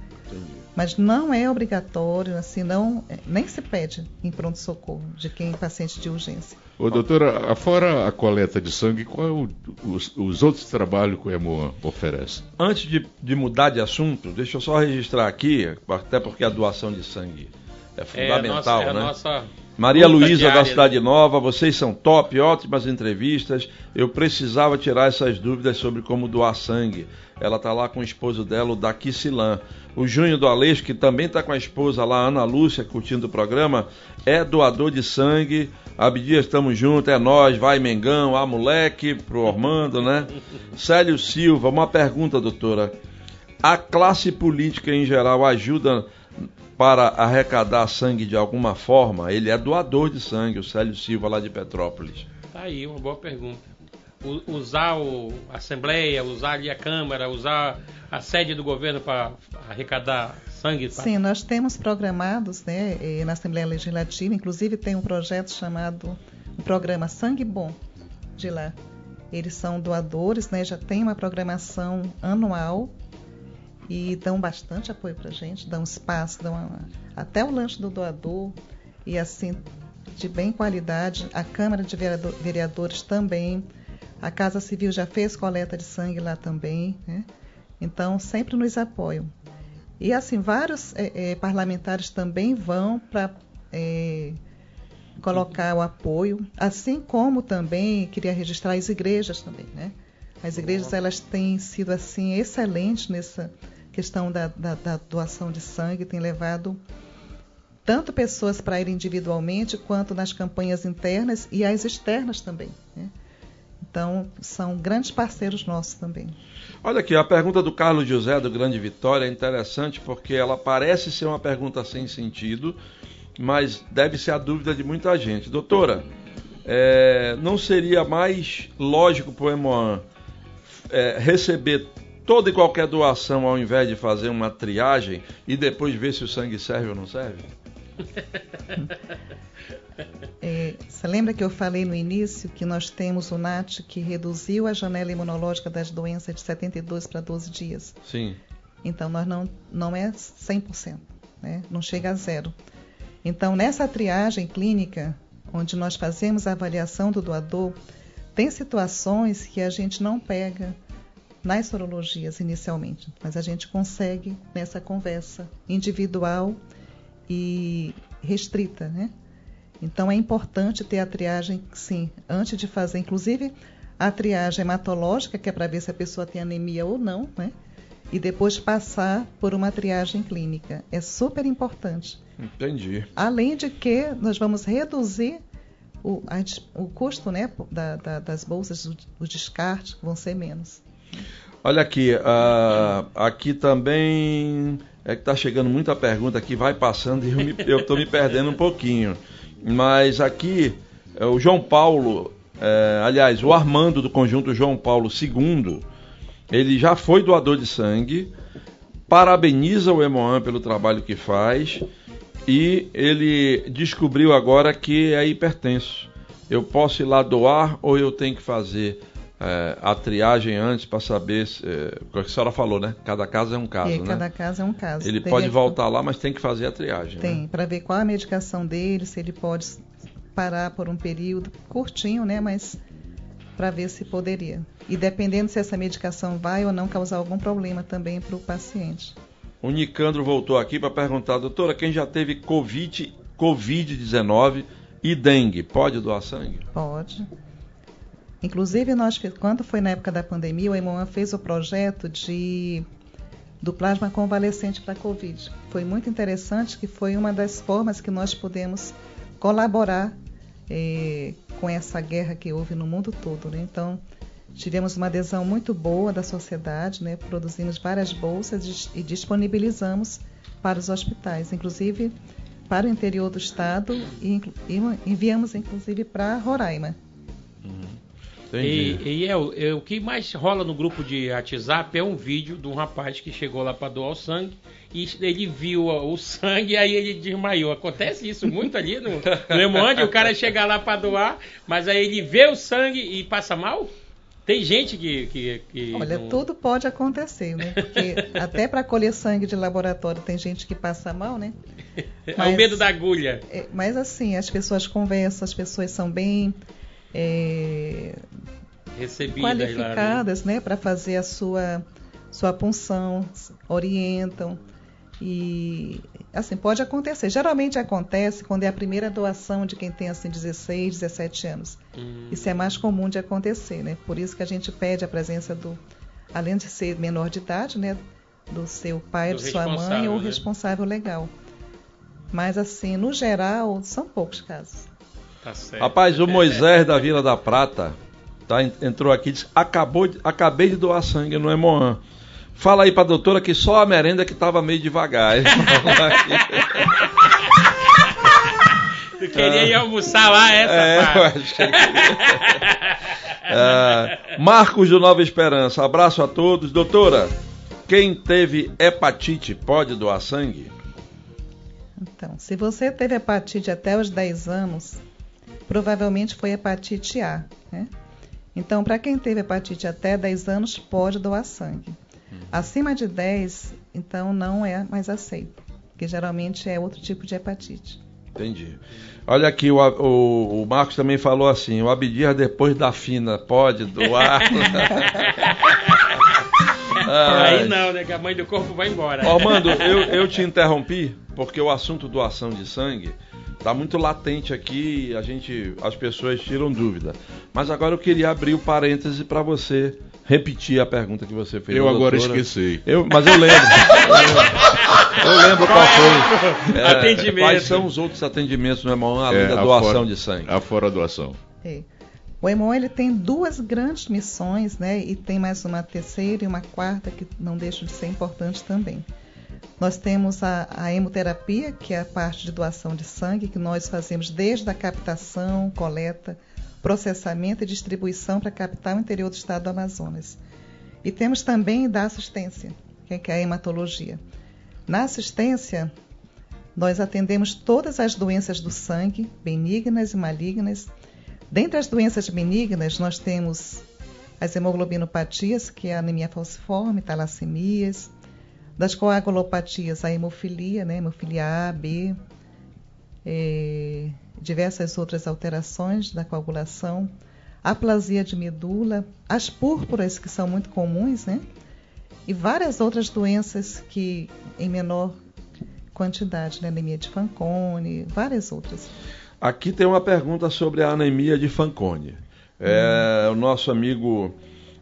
D: Mas não é obrigatório, assim, não, nem se pede em pronto-socorro de quem é paciente de urgência.
B: Ô, doutora, fora a coleta de sangue, qual é o, os, os, outros trabalhos que o EMOAN oferece?
A: Antes de, de, mudar de assunto, deixa eu só registrar aqui, até porque a doação de sangue é fundamental, é a nossa, é a
C: né? Nossa
A: Maria Luísa da Cidade Nova, vocês são top, ótimas entrevistas. Eu precisava tirar essas dúvidas sobre como doar sangue. Ela está lá com o esposo dela, o Daquicilan. O Júnior do Aleixo, que também está com a esposa lá, Ana Lúcia, curtindo o programa, é doador de sangue. Abdias, estamos juntos, é nós, vai Mengão, a moleque, pro Ormando, né? Célio Silva, uma pergunta, doutora. A classe política em geral ajuda para arrecadar sangue de alguma forma? Ele é doador de sangue, o Célio Silva, lá de Petrópolis.
C: Tá aí, uma boa pergunta. U usar o, a Assembleia, usar ali a Câmara, usar a sede do governo para arrecadar sangue? Pra...
D: Sim, nós temos programados né, na Assembleia Legislativa, inclusive tem um projeto chamado o programa Sangue Bom de lá. Eles são doadores, né, já tem uma programação anual e dão bastante apoio para a gente, dão espaço, dão a, até o lanche do doador e assim de bem qualidade. A Câmara de Vereadores também, a Casa Civil já fez coleta de sangue lá também, né? então sempre nos apoiam. E assim vários é, é, parlamentares também vão para é, colocar o apoio, assim como também queria registrar as igrejas também, né? As igrejas elas têm sido assim excelentes nessa questão da, da, da doação de sangue tem levado tanto pessoas para ir individualmente, quanto nas campanhas internas e as externas também. Né? Então, são grandes parceiros nossos também.
A: Olha aqui, a pergunta do Carlos José, do Grande Vitória, é interessante porque ela parece ser uma pergunta sem sentido, mas deve ser a dúvida de muita gente. Doutora, é, não seria mais lógico para o Emoan é, receber toda e qualquer doação ao invés de fazer uma triagem e depois ver se o sangue serve ou não serve?
D: É, você lembra que eu falei no início que nós temos o NAT que reduziu a janela imunológica das doenças de 72 para 12 dias?
A: Sim.
D: Então, nós não, não é 100%, né? não chega a zero. Então, nessa triagem clínica, onde nós fazemos a avaliação do doador, tem situações que a gente não pega nas sorologias inicialmente, mas a gente consegue nessa conversa individual e restrita, né? Então é importante ter a triagem, sim, antes de fazer, inclusive a triagem hematológica, que é para ver se a pessoa tem anemia ou não, né? E depois passar por uma triagem clínica. É super importante.
A: Entendi.
D: Além de que nós vamos reduzir o, a, o custo né, da, da, das bolsas, o descarte, vão ser menos.
A: Olha aqui, uh, aqui também é que está chegando muita pergunta aqui, vai passando e eu estou me, perdendo um pouquinho. Mas aqui, é, o João Paulo, é, aliás, o Armando do conjunto João Paulo II, ele já foi doador de sangue, parabeniza o Emoan pelo trabalho que faz e ele descobriu agora que é hipertenso. Eu posso ir lá doar ou eu tenho que fazer é, a triagem antes para saber é, o que a senhora falou, né? Cada caso é um caso, é, né?
D: Cada caso é um caso.
A: Ele pode voltar lá, mas tem que fazer a triagem.
D: Tem,
A: né?
D: para ver qual a medicação dele, se ele pode parar por um período curtinho, né? Mas para ver se poderia. E dependendo se essa medicação vai ou não causar algum problema também para o paciente.
A: O Nicandro voltou aqui para perguntar, doutora, quem já teve Covid, Covid-19 e dengue, pode doar sangue?
D: Pode. Inclusive, nós, quando foi na época da pandemia, o Emoan fez o projeto de do plasma convalescente para a Covid. Foi muito interessante, que foi uma das formas que nós pudemos colaborar eh, com essa guerra que houve no mundo todo. Né? Então, tivemos uma adesão muito boa da sociedade, né? produzimos várias bolsas e disponibilizamos para os hospitais, inclusive para o interior do estado e enviamos inclusive para Roraima.
C: E, e é, é, o que mais rola no grupo de WhatsApp é um vídeo de um rapaz que chegou lá para doar o sangue e ele viu o sangue e aí ele desmaiou. Acontece isso muito ali no, no o cara chega lá para doar, mas aí ele vê o sangue e passa mal? Tem gente que. que, que
D: Olha,
C: não...
D: tudo pode acontecer, né? Porque até para colher sangue de laboratório tem gente que passa mal, né?
C: É
D: Mas-
C: o medo da agulha.
D: É, mas assim, as pessoas conversam, as pessoas são bem é, qualificadas, né, para fazer a sua sua punção, orientam e assim pode acontecer. Geralmente acontece quando é a primeira doação de quem tem assim 16, 17 anos.
C: Hum,
D: Isso é mais comum de acontecer, né? Por isso que a gente pede a presença do, além de ser menor de idade, né, do seu pai,
C: Do
D: de sua mãe ou
C: né?
D: responsável legal. Mas assim, no geral, são poucos casos.
C: Tá certo.
A: Rapaz, o Moisés da Vila da Prata tá, en- entrou aqui e disse: acabou de- acabei de doar sangue no Emoan. Fala aí pra doutora que só a merenda que tava meio devagar.
C: Tu queria ir almoçar lá, essa
A: É, eu
C: parte.
A: acho que ele É, Marcos do Nova Esperança, abraço a todos. Doutora, quem teve hepatite pode doar sangue?
D: Então, se você teve hepatite até os 10 anos, provavelmente foi hepatite A, né? Então, para quem teve hepatite até 10 anos, pode doar sangue. Acima de 10, então não é mais aceito, porque geralmente é outro tipo de hepatite.
A: Entendi. Olha aqui, o, o- o Marcos também falou assim: o Abdias depois da fina pode doar.
C: Aí não, né? Que a mãe do corpo vai embora.
A: Ó, Armando, eu, eu te interrompi porque o assunto doação de sangue está muito latente aqui, a gente, as pessoas tiram dúvida. Mas agora eu queria abrir o parêntese para você repetir a pergunta que você fez.
B: Eu
A: à
B: agora
A: doutora.
B: esqueci.
A: Eu, mas eu lembro. eu lembro qual foi. É,
C: Atendimento.
A: Quais são os outros atendimentos no Emão, além
B: É,
A: da doação
B: fora-
A: de sangue?
B: A fora doação.
D: É. O EMON ele tem duas grandes missões, né? E tem mais uma terceira e uma quarta que não deixam de ser importantes também. Nós temos a, a hemoterapia, que é a parte de doação de sangue, que nós fazemos desde a captação, coleta, processamento e distribuição para a capital interior do estado do Amazonas. E temos também da assistência, que é- que é a hematologia. Na assistência, nós atendemos todas as doenças do sangue, benignas e malignas. Dentre as doenças benignas, nós temos as hemoglobinopatias, que é a anemia falciforme, talassemias. Das coagulopatias, a hemofilia, né, hemofilia A, B, eh, diversas outras alterações da coagulação, aplasia de medula, as púrpuras, que são muito comuns, né, e várias outras doenças que em menor quantidade, né, anemia de Fanconi, várias outras.
A: Aqui tem uma pergunta sobre a anemia de Fanconi. É, O nosso amigo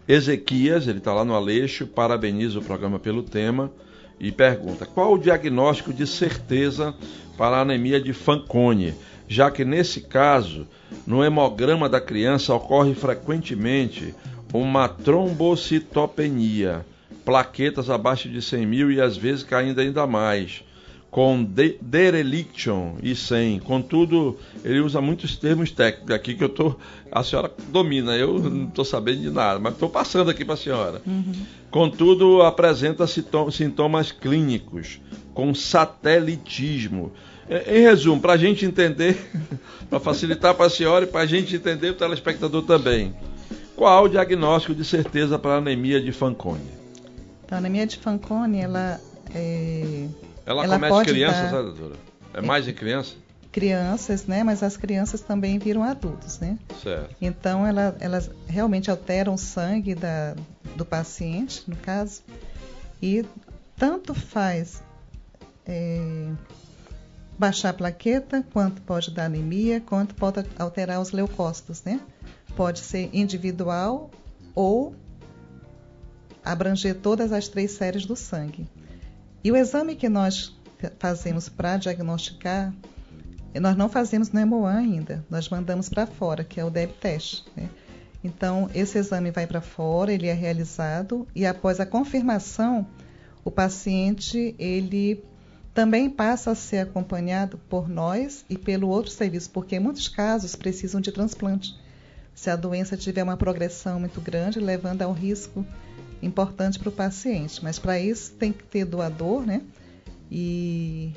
A: Ezequias, ele está lá no Aleixo, parabeniza o programa pelo tema e pergunta: qual o diagnóstico de certeza para a anemia de Fanconi? Já que nesse caso, no hemograma da criança ocorre frequentemente uma trombocitopenia, plaquetas abaixo de 100 mil e às vezes caindo ainda mais com de- dereliction e sem. Contudo, ele usa muitos termos técnicos aqui que eu tô, a senhora domina, eu não estou sabendo de nada, mas estou passando aqui para a senhora. Contudo, apresenta sintomas clínicos, com satelitismo. Em resumo, para a gente entender, para facilitar para a senhora e para a gente entender o telespectador também, qual o diagnóstico de certeza para a anemia de Fanconi?
D: Então, a anemia de Fanconi, ela é
A: Ela,
D: Ela
A: comete
D: pode
A: crianças,
D: dar-
A: doutora? É mais em criança?
D: crianças, né? Mas as crianças também viram adultos, né?
A: Certo.
D: Então, ela- elas realmente alteram o sangue da- do paciente, no caso, e tanto faz é, baixar a plaqueta, quanto pode dar anemia, quanto pode alterar os leucócitos, né? Pode ser individual ou abranger todas as três séries do sangue. E o exame que nós fazemos para diagnosticar, nós não fazemos no Hemoan ainda, nós mandamos para fora, que é o DEB teste. Né? Então, esse exame vai para fora, ele é realizado e após a confirmação, o paciente ele também passa a ser acompanhado por nós e pelo outro serviço, porque muitos casos precisam de transplante. Se a doença tiver uma progressão muito grande, levando a um risco importante para o paciente. Mas para isso tem que ter doador, né? E,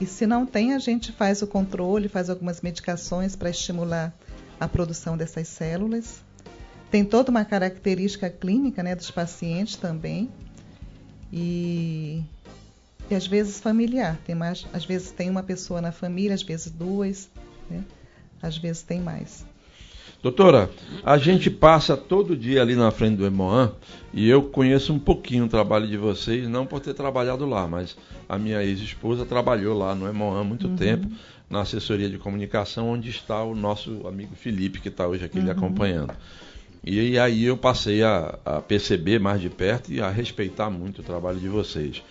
D: e se não tem, a gente faz o controle, faz algumas medicações para estimular a produção dessas células. tem toda uma característica clínica né, dos pacientes também. E, e às vezes familiar. Tem mais, às vezes tem uma pessoa na família, às vezes duas, né? às vezes tem mais.
A: Doutora, a gente passa todo dia ali na frente do Emoan e eu conheço um pouquinho o trabalho de vocês, não por ter trabalhado lá, mas a minha ex-esposa trabalhou lá no Emoan há muito uhum. tempo, na assessoria de comunicação, onde está o nosso amigo Felipe, que está hoje aqui uhum. lhe acompanhando. E aí eu passei a, a perceber mais de perto e a respeitar muito o trabalho de vocês.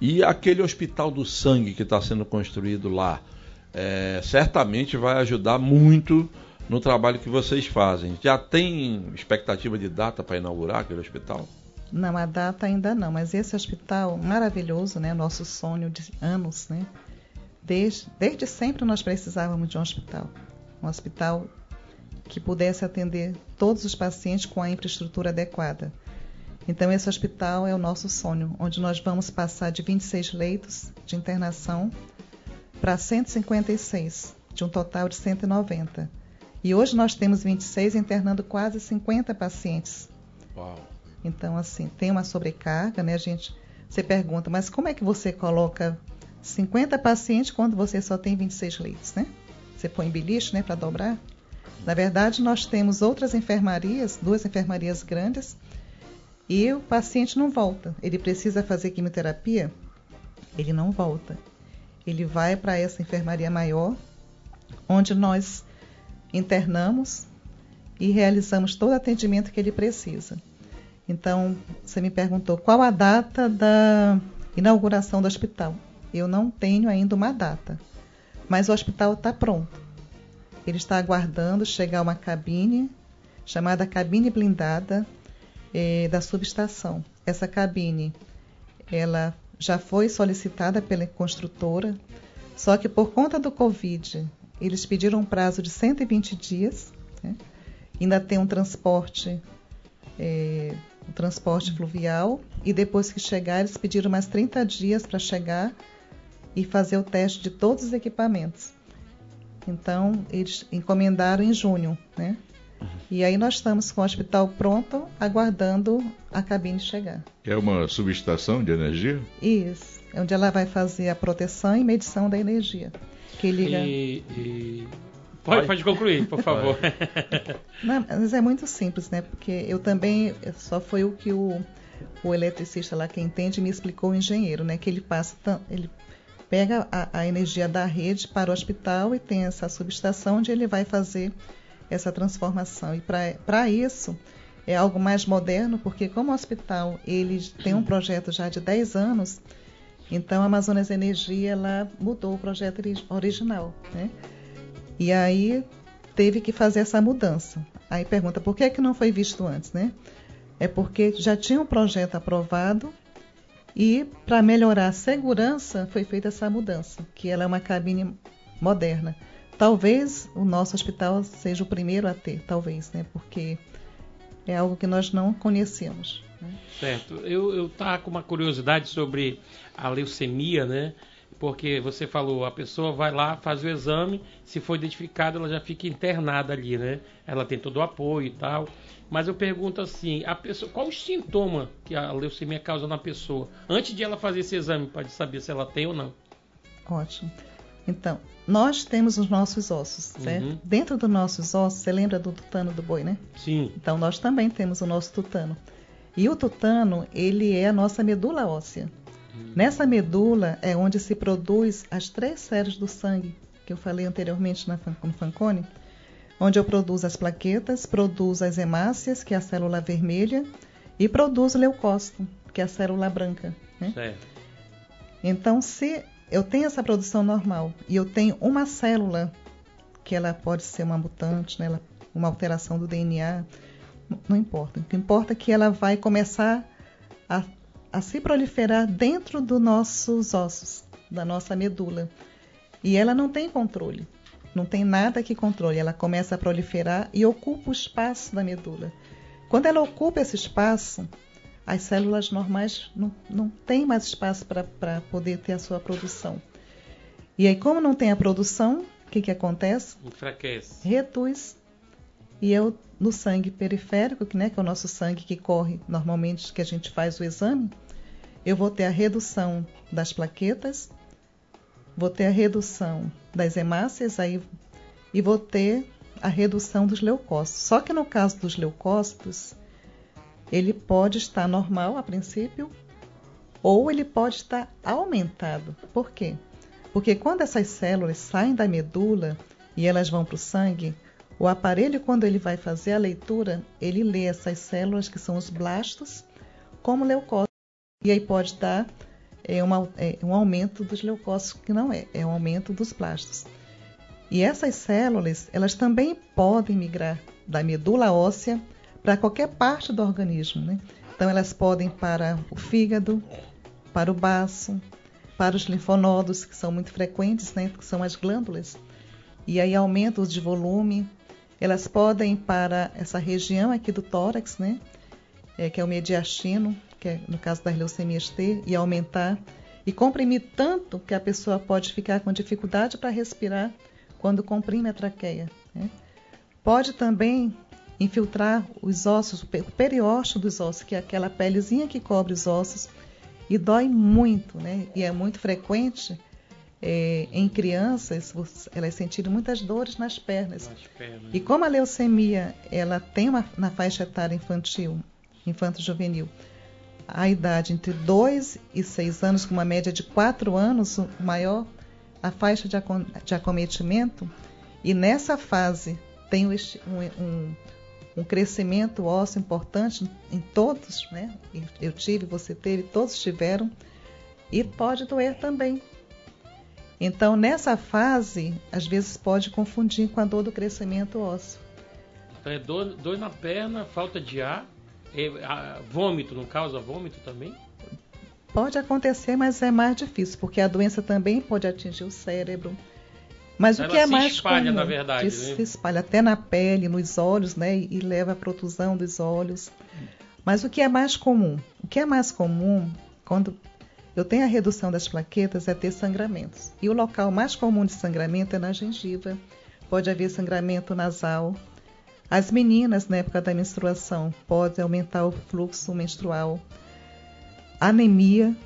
A: E aquele hospital do sangue que está sendo construído lá, é, certamente vai ajudar muito no trabalho que vocês fazem. Já tem expectativa de data para inaugurar aquele hospital?
D: Não, a data ainda não, mas esse hospital maravilhoso, né, nosso sonho de anos, né? Desde, desde sempre nós precisávamos de um hospital. Um hospital que pudesse atender todos os pacientes com a infraestrutura adequada. Então, esse hospital é o nosso sonho, onde nós vamos passar de 26 leitos de internação para 156, de um total de 190. E hoje nós temos 26 internando quase 50 pacientes.
A: Uau.
D: Então, assim, tem uma sobrecarga, né, gente? Você pergunta, mas como é que você coloca 50 pacientes quando você só tem 26 leitos, né? Você põe beliche, né, para dobrar? Na verdade, nós temos outras enfermarias, duas enfermarias grandes, e o paciente não volta. Ele precisa fazer quimioterapia, ele não volta. Ele vai para essa enfermaria maior, onde nós internamos e realizamos todo o atendimento que ele precisa. Então, você me perguntou qual a data da inauguração do hospital. Eu não tenho ainda uma data, mas o hospital está pronto. Ele está aguardando chegar uma cabine chamada cabine blindada eh, da subestação. Essa cabine, ela já foi solicitada pela construtora, só que por conta do Covid eles pediram um prazo de 120 dias. Né? Ainda tem um transporte, é, um transporte fluvial. E depois que chegar, eles pediram mais 30 dias para chegar e fazer o teste de todos os equipamentos. Então, eles encomendaram em junho, né? E aí nós estamos com o hospital pronto, aguardando a cabine chegar.
B: É uma subestação de energia?
D: Isso, onde ela vai fazer a proteção e medição da energia que liga.
C: E, e... Pode, pode concluir, por favor.
D: Não, mas é muito simples, né? Porque eu também só foi o que o, o eletricista lá que entende me explicou o engenheiro, né? Que ele passa, ele pega a, a energia da rede para o hospital e tem essa subestação onde ele vai fazer essa transformação. E para isso é algo mais moderno, porque como o hospital ele tem um projeto já de 10 anos, então, a Amazonas Energia ela mudou o projeto original, né? E aí teve que fazer essa mudança. Aí pergunta por que é que não foi visto antes, né? É porque já tinha um projeto aprovado e para melhorar a segurança foi feita essa mudança, que ela é uma cabine moderna. Talvez o nosso hospital seja o primeiro a ter, talvez, né? Porque é algo que nós não conhecíamos. Né?
C: Certo. Eu, eu tava com uma curiosidade sobre a leucemia, né? Porque você falou, a pessoa vai lá, faz o exame, se for identificado, ela já fica internada ali, né? Ela tem todo o apoio e tal. Mas eu pergunto assim, a pessoa, qual o sintoma que a leucemia causa na pessoa? Antes de ela fazer esse exame, para saber se ela tem ou não.
D: Ótimo. Então, nós temos os nossos ossos, certo? Uhum. Dentro dos nossos ossos, você lembra do tutano do boi, né?
C: Sim.
D: Então, nós também temos o nosso tutano. E o tutano, ele é a nossa medula óssea. Nessa medula é onde se produz as três séries do sangue, que eu falei anteriormente na, no Fancone, onde eu produzo as plaquetas, produzo as hemácias, que é a célula vermelha, e produzo o leucócito, que é a célula branca. Né?
C: Certo.
D: Então, se eu tenho essa produção normal e eu tenho uma célula, que ela pode ser uma mutante, né? uma alteração do DNA, não importa. O que importa é que ela vai começar a a se proliferar dentro dos nossos ossos, da nossa medula. E ela não tem controle, não tem nada que controle. Ela começa a proliferar e ocupa o espaço da medula. Quando ela ocupa esse espaço, as células normais não, não têm mais espaço para poder ter a sua produção. E aí, como não tem a produção, o que, que acontece?
C: Enfraquece.
D: Reduz. E eu no sangue periférico, que, né, que é o nosso sangue que corre normalmente, que a gente faz o exame, eu vou ter a redução das plaquetas, vou ter a redução das hemácias aí, e vou ter a redução dos leucócitos. Só que no caso dos leucócitos, ele pode estar normal a princípio, ou ele pode estar aumentado. Por quê? Porque quando essas células saem da medula e elas vão para o sangue, o aparelho, quando ele vai fazer a leitura, ele lê essas células, que são os blastos, como leucócitos. E aí pode dar é, uma, é, um aumento dos leucócitos, que não é, é um aumento dos blastos. E essas células, elas também podem migrar da medula óssea para qualquer parte do organismo. Né? Então, elas podem para o fígado, para o baço, para os linfonodos, que são muito frequentes, né? que são as glândulas, e aí aumenta de volume. Elas podem para essa região aqui do tórax, né? É, que é o mediastino, que é no caso das leucemias T, e aumentar e comprimir tanto que a pessoa pode ficar com dificuldade para respirar quando comprime a traqueia. Né? Pode também infiltrar os ossos, o periósteo dos ossos, que é aquela pelezinha que cobre os ossos, e dói muito, né? E é muito frequente é, em crianças elas sentirem muitas dores nas pernas. Nas pernas. E como a leucemia ela tem uma, na faixa etária infantil, infanto-juvenil, a idade entre 2 e 6 anos, com uma média de 4 anos, maior a faixa de, acom de acometimento, e nessa fase tem um, um, um crescimento ósseo importante em todos, né? Eu tive, você teve, todos tiveram, e pode doer também. Então, nessa fase, às vezes pode confundir com a dor do crescimento ósseo.
C: Então, é dor, dor na perna, falta de ar, é, a, vômito, não causa vômito também?
D: Pode acontecer, mas é mais difícil, porque a doença também pode atingir o cérebro, mas Ela o que é mais
C: espalha,
D: comum,
C: na verdade, né?
D: se espalha até na pele, nos olhos, né, e leva à protusão dos olhos. Mas o que é mais comum? O que é mais comum quando eu tenho a redução das plaquetas é ter sangramentos. E o local mais comum de sangramento é na gengiva. Pode haver sangramento nasal. As meninas, na época da menstruação, pode aumentar o fluxo menstrual. Anemia,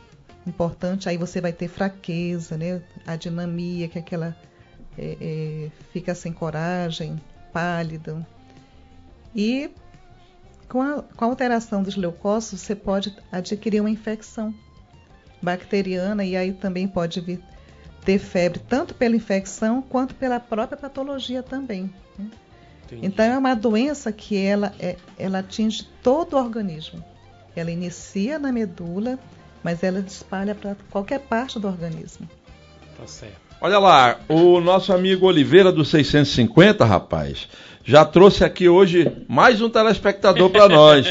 D: importante, aí você vai ter fraqueza, né? A dinamia, que é aquela é, é, fica sem coragem, pálido. E com a, com a alteração dos leucócitos, você pode adquirir uma infecção bacteriana e aí também pode vir ter febre, tanto pela infecção quanto pela própria patologia também. Né? Então é uma doença que ela, é, ela atinge todo o organismo. Ela inicia na medula, mas ela espalha para qualquer parte do organismo.
C: Tá certo.
A: Olha lá, o nosso amigo Oliveira do 650, rapaz, já trouxe aqui hoje mais um telespectador para nós.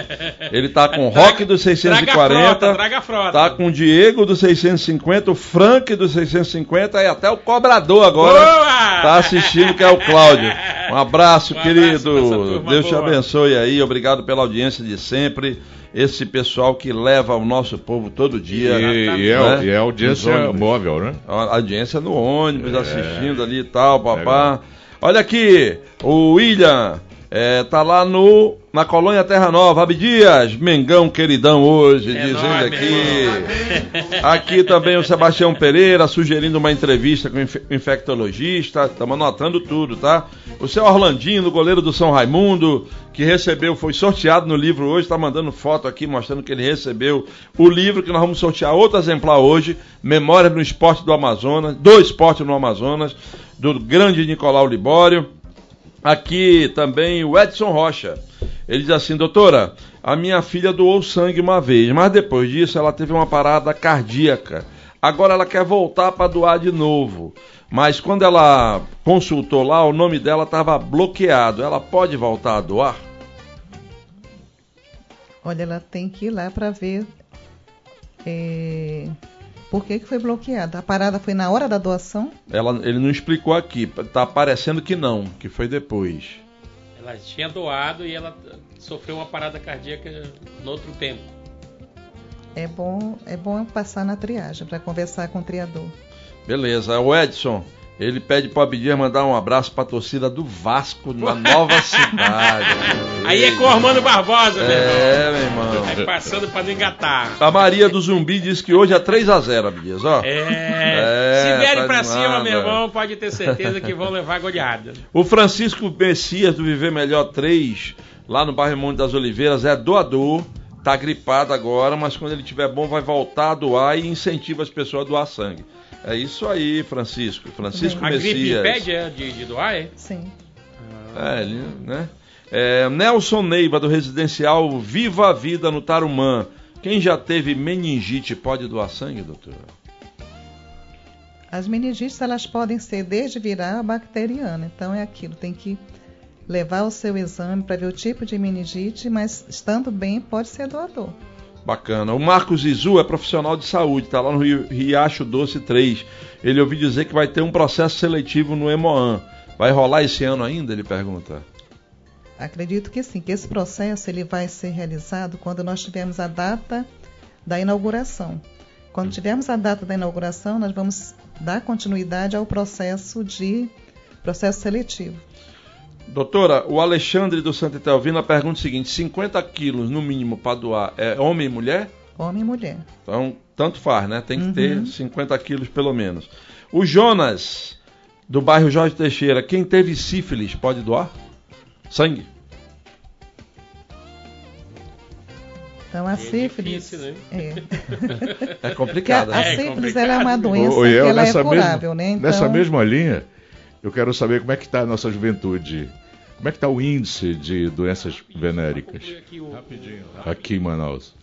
A: Ele tá com o Rock do 640, traga a frota, traga a frota. tá com o Diego do 650, o Frank do 650 e até o cobrador agora boa! tá assistindo, que é o Cláudio. Um abraço, um querido. Abraço Deus boa. te abençoe aí. Obrigado pela audiência de sempre esse pessoal que leva o nosso povo todo dia.
B: E, né? e, é, né? e é audiência móvel, né?
A: A audiência no ônibus, é. assistindo ali e tal, papá. Olha aqui, o William é, tá lá no na colônia Terra Nova, Abdias, Mengão queridão hoje, é dizendo nóis, aqui. Aqui também o Sebastião Pereira sugerindo uma entrevista com o infectologista. Estamos anotando tudo, tá? O seu Orlandinho, goleiro do São Raimundo, que recebeu, foi sorteado no livro hoje, está mandando foto aqui mostrando que ele recebeu o livro que nós vamos sortear outro exemplar hoje, Memória no Esporte do Amazonas, do Esporte no Amazonas, do grande Nicolau Libório. Aqui também o Edson Rocha. Ele diz assim, doutora, a minha filha doou sangue uma vez, mas depois disso ela teve uma parada cardíaca. Agora ela quer voltar para doar de novo. Mas quando ela consultou lá, o nome dela estava bloqueado. Ela pode voltar a doar?
D: Olha, ela tem que ir lá para ver é, por que, que foi bloqueada? A parada foi na hora da doação?
A: Ela, ele não explicou aqui. Tá parecendo que não, que foi depois.
C: Ela tinha doado e ela sofreu uma parada cardíaca no outro tempo.
D: É bom, é bom passar na triagem para conversar com o triador.
A: Beleza. O Edson, Ele pede para o Abdias mandar um abraço para a torcida do Vasco na nova cidade.
C: Aí é com o Armando Barbosa, meu irmão.
A: É, meu irmão.
C: Aí passando para não engatar.
A: A Maria do Zumbi diz que hoje é 3x0, Abdias, ó.
C: É.
A: É,
C: Se vierem
A: tá
C: pra cima, meu
A: é.
C: irmão, pode ter certeza que vão levar goleada.
A: O Francisco Messias do Viver Melhor 3, lá no bairro Monte das Oliveiras, é doador. Tá gripado agora, mas quando ele tiver bom vai voltar a doar e incentiva as pessoas a doar sangue. É isso aí, Francisco. Francisco
C: A gripe
A: Messias.
C: impede é, de, de doar, é?
D: Sim.
A: É, ele, né? É, Nelson Neiva, do residencial Viva a Vida no Tarumã. Quem já teve meningite pode doar sangue, doutor?
D: As meningites elas podem ser desde viral a bacteriana. Então é aquilo, tem que levar o seu exame para ver o tipo de meningite, mas estando bem pode ser doador.
A: Bacana. O Marcos Izu é profissional de saúde, está lá no Rio- Riacho Doce 3. Ele ouviu dizer que vai ter um processo seletivo no Hemoan. Vai rolar esse ano ainda? Ele pergunta.
D: Acredito que sim, que esse processo ele vai ser realizado quando nós tivermos a data da inauguração. Quando tivermos a data da inauguração, nós vamos dar continuidade ao processo de processo seletivo.
A: Doutora, o Alexandre do Santa Etelvina pergunta o seguinte: 50 quilos no mínimo para doar é homem e mulher?
D: Homem e mulher.
A: Então, tanto faz, né? Tem que
D: Uhum.
A: ter 50 quilos pelo menos. O Jonas, do bairro Jorge Teixeira, quem teve sífilis pode doar? Sangue?
D: Então a
C: É
D: sífilis.
C: difícil, né?
D: É.
A: É
D: Porque
A: complicado,
D: a, a
A: né?
C: É
D: sífilis
C: complicado.
D: ela é uma doença que ela é curável,
B: mesma,
D: né? Então,
B: Nessa mesma linha, eu quero saber como é que está a nossa juventude. Como é que está o índice de doenças venéricas
C: Aqui o-
B: aqui em Manaus?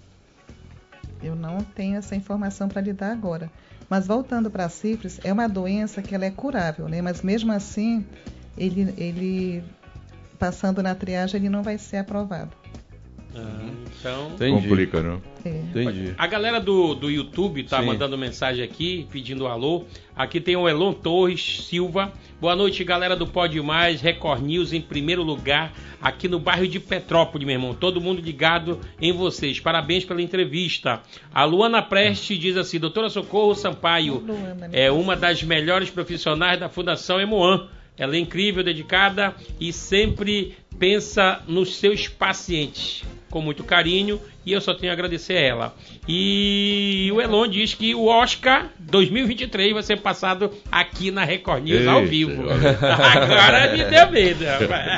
D: Eu não tenho essa informação para lhe dar agora. Mas voltando para a sífilis, é uma doença que ela é curável, né? Mas mesmo assim, ele, ele passando na triagem, ele não vai ser aprovado.
C: Ah, então.
A: Entendi.
B: Complica, não?
D: É.
A: Entendi.
C: A galera do, do YouTube tá
A: Sim.
C: mandando mensagem aqui, pedindo alô. Aqui tem o Elon Torres Silva. Boa noite, galera do Pode Mais, Record News em primeiro lugar, aqui no bairro de Petrópolis, meu irmão. Todo mundo ligado em vocês. Parabéns pela entrevista. A Luana Preste diz assim: Doutora Socorro Sampaio
D: Luana, né?
C: é uma das melhores profissionais da Fundação Emoan. Ela é incrível, dedicada e sempre pensa nos seus pacientes com muito carinho e eu só tenho a agradecer a ela. E o Elon diz que o Oscar 2023 vai ser passado aqui na Record News ao
B: Eita,
C: vivo.
B: olha.
C: Agora me deu medo.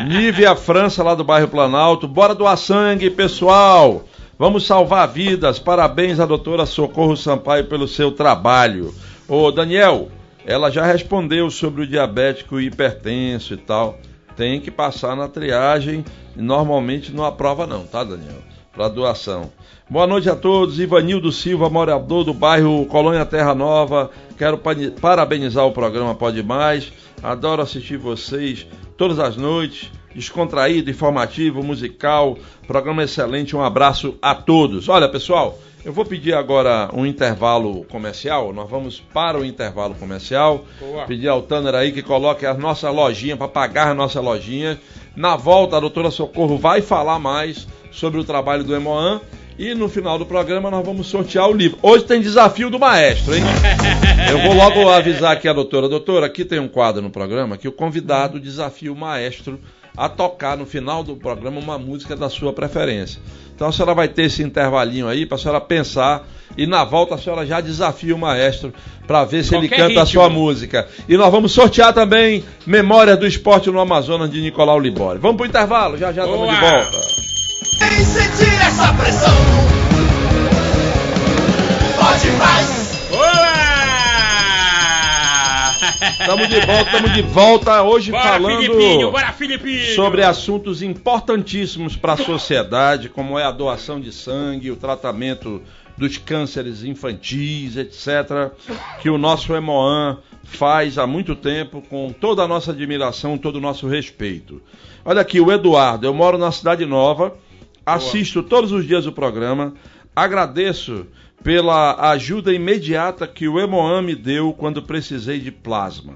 A: Nívia França, lá do bairro Planalto. Bora doar sangue, pessoal! Vamos salvar vidas. Parabéns à doutora Socorro Sampaio pelo seu trabalho. Ô, Daniel, ela já respondeu sobre o diabético e hipertenso e tal. Tem que passar na triagem. Normalmente não aprova não, tá, Daniel? Para doação. Boa noite a todos. Ivanildo Silva, morador do bairro Colônia Terra Nova. Quero parabenizar o programa Pode Mais. Adoro assistir vocês todas as noites. Descontraído, informativo, musical. Programa excelente. Um abraço a todos. Olha, pessoal, eu vou pedir agora um intervalo comercial. Nós vamos para o intervalo comercial.
C: Boa.
A: Pedir ao Tanner aí que coloque a nossa lojinha para pagar a nossa lojinha. Na volta, a doutora Socorro vai falar mais sobre o trabalho do Emoan. E no final do programa nós vamos sortear o livro. Hoje tem desafio do maestro, hein? Eu vou logo avisar aqui a doutora. Doutora, aqui tem um quadro no programa que o convidado desafia o maestro a tocar no final do programa uma música da sua preferência. Então a senhora vai ter esse intervalinho aí para a senhora pensar e na volta a senhora já desafia o maestro para ver se ele
C: Qualquer
A: canta a
C: ritmo.
A: sua música. E nós vamos sortear também Memória do Esporte no Amazonas de Nicolau Libório. Vamos pro intervalo, já já estamos de volta.
E: Sem sentir essa pressão. Pode mais.
A: Estamos de volta, estamos de volta hoje
C: Bora,
A: falando
C: Filipinho! Bora, Filipinho!
A: sobre assuntos importantíssimos para a sociedade, como é a doação de sangue, o tratamento dos cânceres infantis, etc., que o nosso Hemoan faz há muito tempo com toda a nossa admiração, todo o nosso respeito. Olha aqui, o Eduardo, eu moro na Cidade Nova, assisto todos os dias o programa, agradeço pela ajuda imediata que o Hemoan me deu quando precisei de plasma.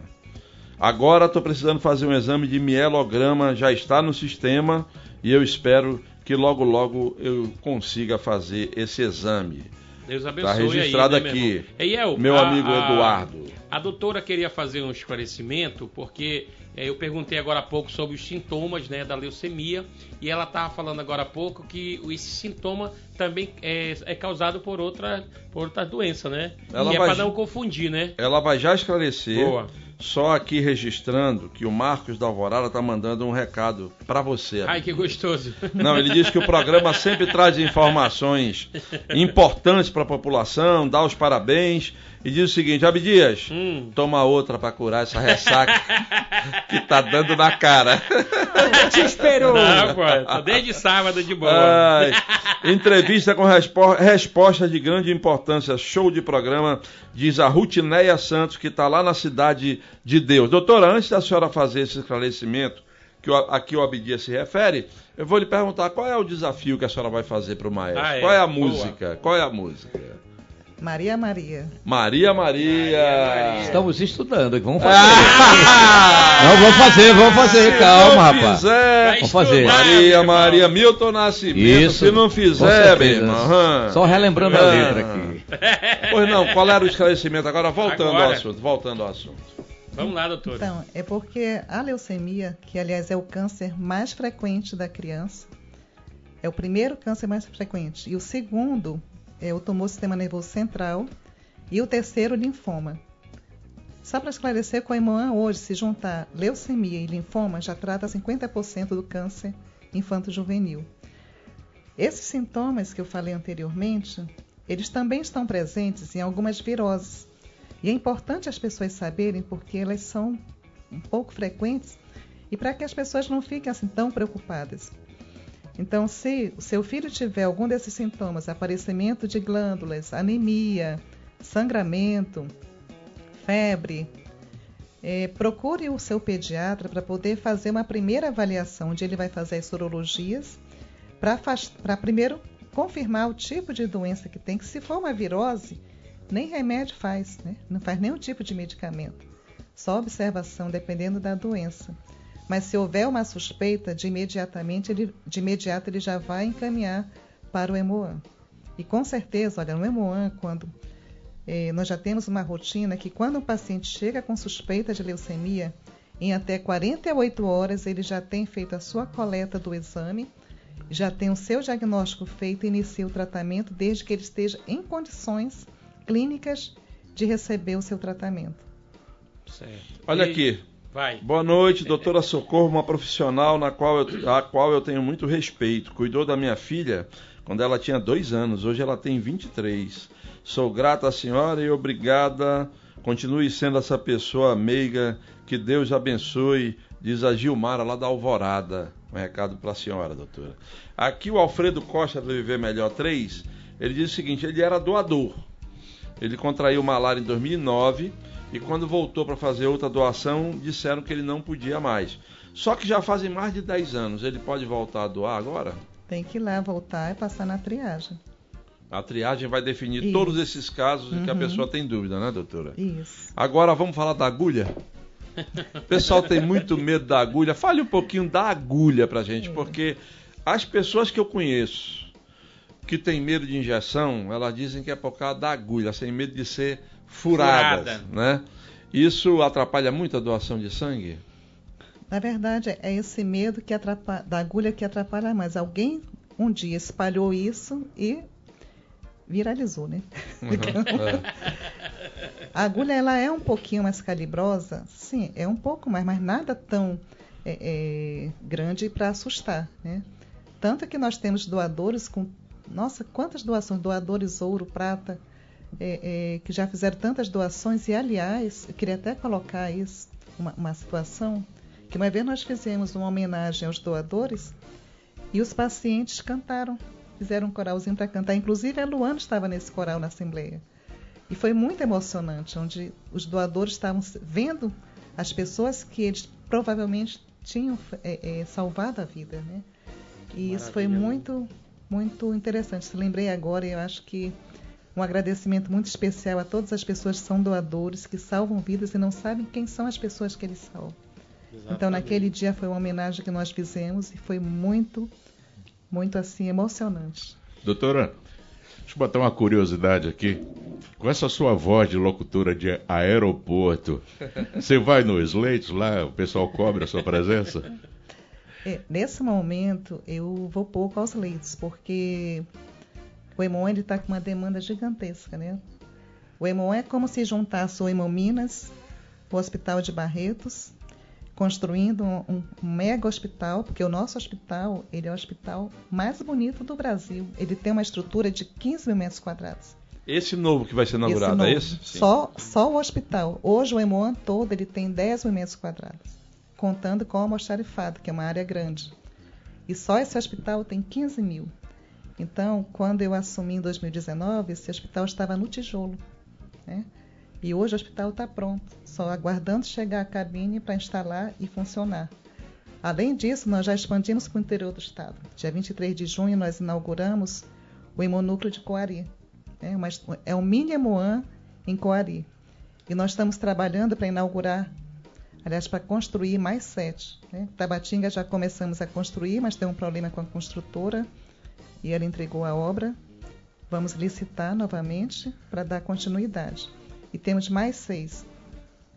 A: Agora estou precisando fazer um exame de mielograma, já está no sistema e eu espero que logo logo eu consiga fazer esse exame.
C: Deus abençoe.
A: Tá registrado
C: aí, né,
A: aqui.
C: Eiel,
A: meu
C: a-
A: amigo Eduardo.
C: A doutora queria fazer um esclarecimento, porque eu perguntei agora há pouco sobre os sintomas né, da leucemia, e ela estava falando agora há pouco que esse sintoma também é, é causado por outra, por outra doença, né?
A: Ela
C: e é
A: vai-
C: para não confundir, né?
A: Ela vai já esclarecer.
C: Boa.
A: Só aqui registrando que o Marcos da Alvorada tá mandando um recado para você.
C: Ai, que gostoso.
A: Não, ele diz que o programa sempre traz informações importantes para a população, dá os parabéns e diz o seguinte: Abdias,
C: Hum.
A: toma outra para curar essa ressaca que tá dando na cara.
F: Te esperou.
C: Não, pô, tô desde sábado de boa.
A: Ai, entrevista com respo resposta de grande importância, show de programa, diz a Rutineia Santos, que está lá na cidade de Deus. Doutora, antes da senhora fazer esse esclarecimento, que o, a que o Abdias se refere, eu vou lhe perguntar qual é o desafio que a senhora vai fazer para o maestro.
C: Ah, é?
A: Qual é a
C: Boa.
A: música? Qual é a música?
D: Maria Maria.
A: Maria Maria.
F: Estamos estudando. Vamos fazer.
A: Ah!
F: Não, vamos fazer, vamos fazer.
A: Se
F: Calma,
A: não
F: rapaz.
A: Fizer,
F: Vamos fazer.
A: Maria. Maria, Milton Nascimento.
F: Isso.
A: Se não fizer, meu irmão. hã?
F: Só relembrando a
A: Ah.
F: letra aqui.
A: Pois não, qual era o esclarecimento? Agora voltando ao
C: Agora.
A: assunto, voltando ao assunto.
C: Vamos lá, doutora.
D: Então, é porque a leucemia, que aliás é o câncer mais frequente da criança, é o primeiro câncer mais frequente. E o segundo é o tumor do sistema nervoso central. E o terceiro, linfoma. Só para esclarecer, com a Imoan hoje, se juntar leucemia e linfoma, já trata 50% do câncer infanto-juvenil. Esses sintomas que eu falei anteriormente, eles também estão presentes em algumas viroses. E é importante as pessoas saberem porque elas são um pouco frequentes e para que as pessoas não fiquem assim tão preocupadas. Então, se o seu filho tiver algum desses sintomas, aparecimento de glândulas, anemia, sangramento, febre, eh, procure o seu pediatra para poder fazer uma primeira avaliação, onde ele vai fazer as sorologias, para primeiro confirmar o tipo de doença que tem, que se for uma virose, nem remédio faz, né? não faz nenhum tipo de medicamento, só observação dependendo da doença. Mas se houver uma suspeita, de imediatamente ele, de imediato ele já vai encaminhar para o Hemoan. E com certeza, olha, no Hemoan, quando eh, nós já temos uma rotina que quando o paciente chega com suspeita de leucemia, em até 48 horas ele já tem feito a sua coleta do exame, já tem o seu diagnóstico feito e inicia o tratamento desde que ele esteja em condições clínicas de receber o seu tratamento.
C: Certo.
A: Olha
C: E-
A: aqui.
C: Vai.
A: Boa noite, doutora Socorro, uma profissional na qual eu, a qual eu tenho muito respeito. Cuidou da minha filha quando ela tinha dois anos, hoje ela tem 23. Sou grata à senhora e obrigada. Continue sendo essa pessoa meiga. Que Deus abençoe. Diz a Gilmara lá da Alvorada. Um recado para a senhora, doutora. Aqui o Alfredo Costa do Viver Melhor 3, ele diz o seguinte: ele era doador. Ele contraiu malária em 2009 e quando voltou para fazer outra doação, disseram que ele não podia mais. Só que já fazem mais de 10 anos. Ele pode voltar a doar agora?
D: Tem que ir lá voltar e passar na triagem.
A: A triagem vai definir
D: Isso.
A: todos esses casos em que a
D: Uhum.
A: pessoa tem dúvida, né, doutora?
D: Isso.
A: Agora vamos falar da agulha? O pessoal tem muito medo da agulha. Fale um pouquinho da agulha pra gente, porque as pessoas que eu conheço que têm medo de injeção, elas dizem que é por causa da agulha, sem medo de ser furadas,
C: Furada.
A: né? Isso atrapalha muito a doação de sangue?
D: Na verdade, é esse medo que atrapalha, da agulha que atrapalha mais. Alguém um dia espalhou isso e viralizou, né?
A: É.
D: A agulha ela é um pouquinho mais calibrosa, sim, é um pouco mais, mas nada tão é, é, grande para assustar, né? Tanto que nós temos doadores com, nossa, quantas doações, doadores ouro, prata, é, é, que já fizeram tantas doações e aliás, eu queria até colocar isso, uma, uma situação que uma vez nós fizemos uma homenagem aos doadores e os pacientes cantaram, fizeram um coralzinho para cantar, inclusive a Luana estava nesse coral na assembleia. E foi muito emocionante, onde os doadores estavam vendo as pessoas que eles provavelmente tinham é, é, salvado a vida, né? E isso foi
C: Maravilha.
D: muito, muito interessante. Se lembrei agora, e eu acho que um agradecimento muito especial a todas as pessoas que são doadores, que salvam vidas e não sabem quem são as pessoas que eles salvam. Então, naquele dia foi uma homenagem que nós fizemos e foi muito, muito assim emocionante.
B: Doutora, Deixa eu botar uma curiosidade aqui. Com essa sua voz de locutora de aeroporto, você vai nos leitos lá, o pessoal cobra a sua presença?
D: É, nesse momento, eu vou pouco aos leitos, porque o Hemon está com uma demanda gigantesca, né? O Hemon é como se juntasse o Hemon Minas, o Hospital de Barretos, construindo um, um, mega hospital, porque o nosso hospital ele é o hospital mais bonito do Brasil. Ele tem uma estrutura de 15 mil metros quadrados.
A: Esse novo que vai ser inaugurado,
D: esse
A: é esse?
D: Só, só o hospital. Hoje o Emoan todo ele tem 10 mil metros quadrados, contando com o almoxarifado, que é uma área grande. E só esse hospital tem 15 mil. Então, quando eu assumi em 2019, esse hospital estava no tijolo. Né? E hoje o hospital está pronto, só aguardando chegar a cabine para instalar e funcionar. Além disso, nós já expandimos para o interior do estado. Dia 23 de junho, nós inauguramos o hemonúcleo de Coari. É, uma, é um mini Emoan em Coari. E nós estamos trabalhando para inaugurar, aliás, para construir mais sete. Né? Tabatinga já começamos a construir, mas tem um problema com a construtora e ela entregou a obra. Vamos licitar novamente para dar continuidade e temos mais seis.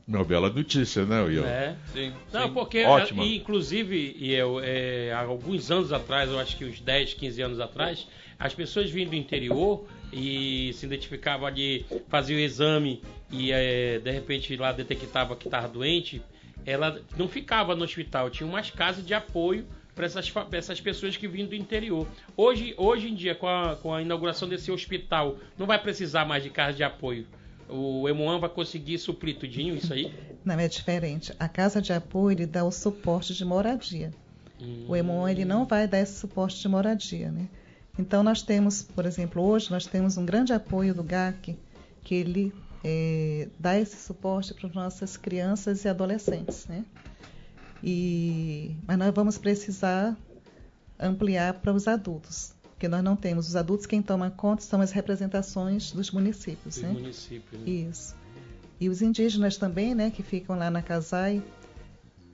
B: Uma bela notícia, né, Will?
C: É.
A: Sim.
C: Não,
A: sim.
C: porque,
A: Ótimo.
C: inclusive, e eu, é, há alguns anos atrás, eu acho que uns 10, 15 anos atrás, as pessoas vinham do interior e se identificavam ali, faziam o exame e é, de repente lá detectava que estava doente, ela não ficava no hospital, tinha umas casas de apoio para essas, essas pessoas que vinham do interior. Hoje, hoje em dia, com a, com a inauguração desse hospital, não vai precisar mais de casa de apoio o Emoan vai conseguir suprir tudinho isso aí?
D: Não, é diferente. A casa de apoio ele dá o suporte de moradia. Hum. O Emoan ele não vai dar esse suporte de moradia, né? Então nós temos, por exemplo, hoje nós temos um grande apoio do GAC, que ele é, dá esse suporte para as nossas crianças e adolescentes, né? E, mas nós vamos precisar ampliar para os adultos porque nós não temos os adultos, quem toma conta são as representações dos municípios.
C: Dos
D: né?
C: municípios. Né?
D: Isso. E os indígenas também, né, que ficam lá na Casai,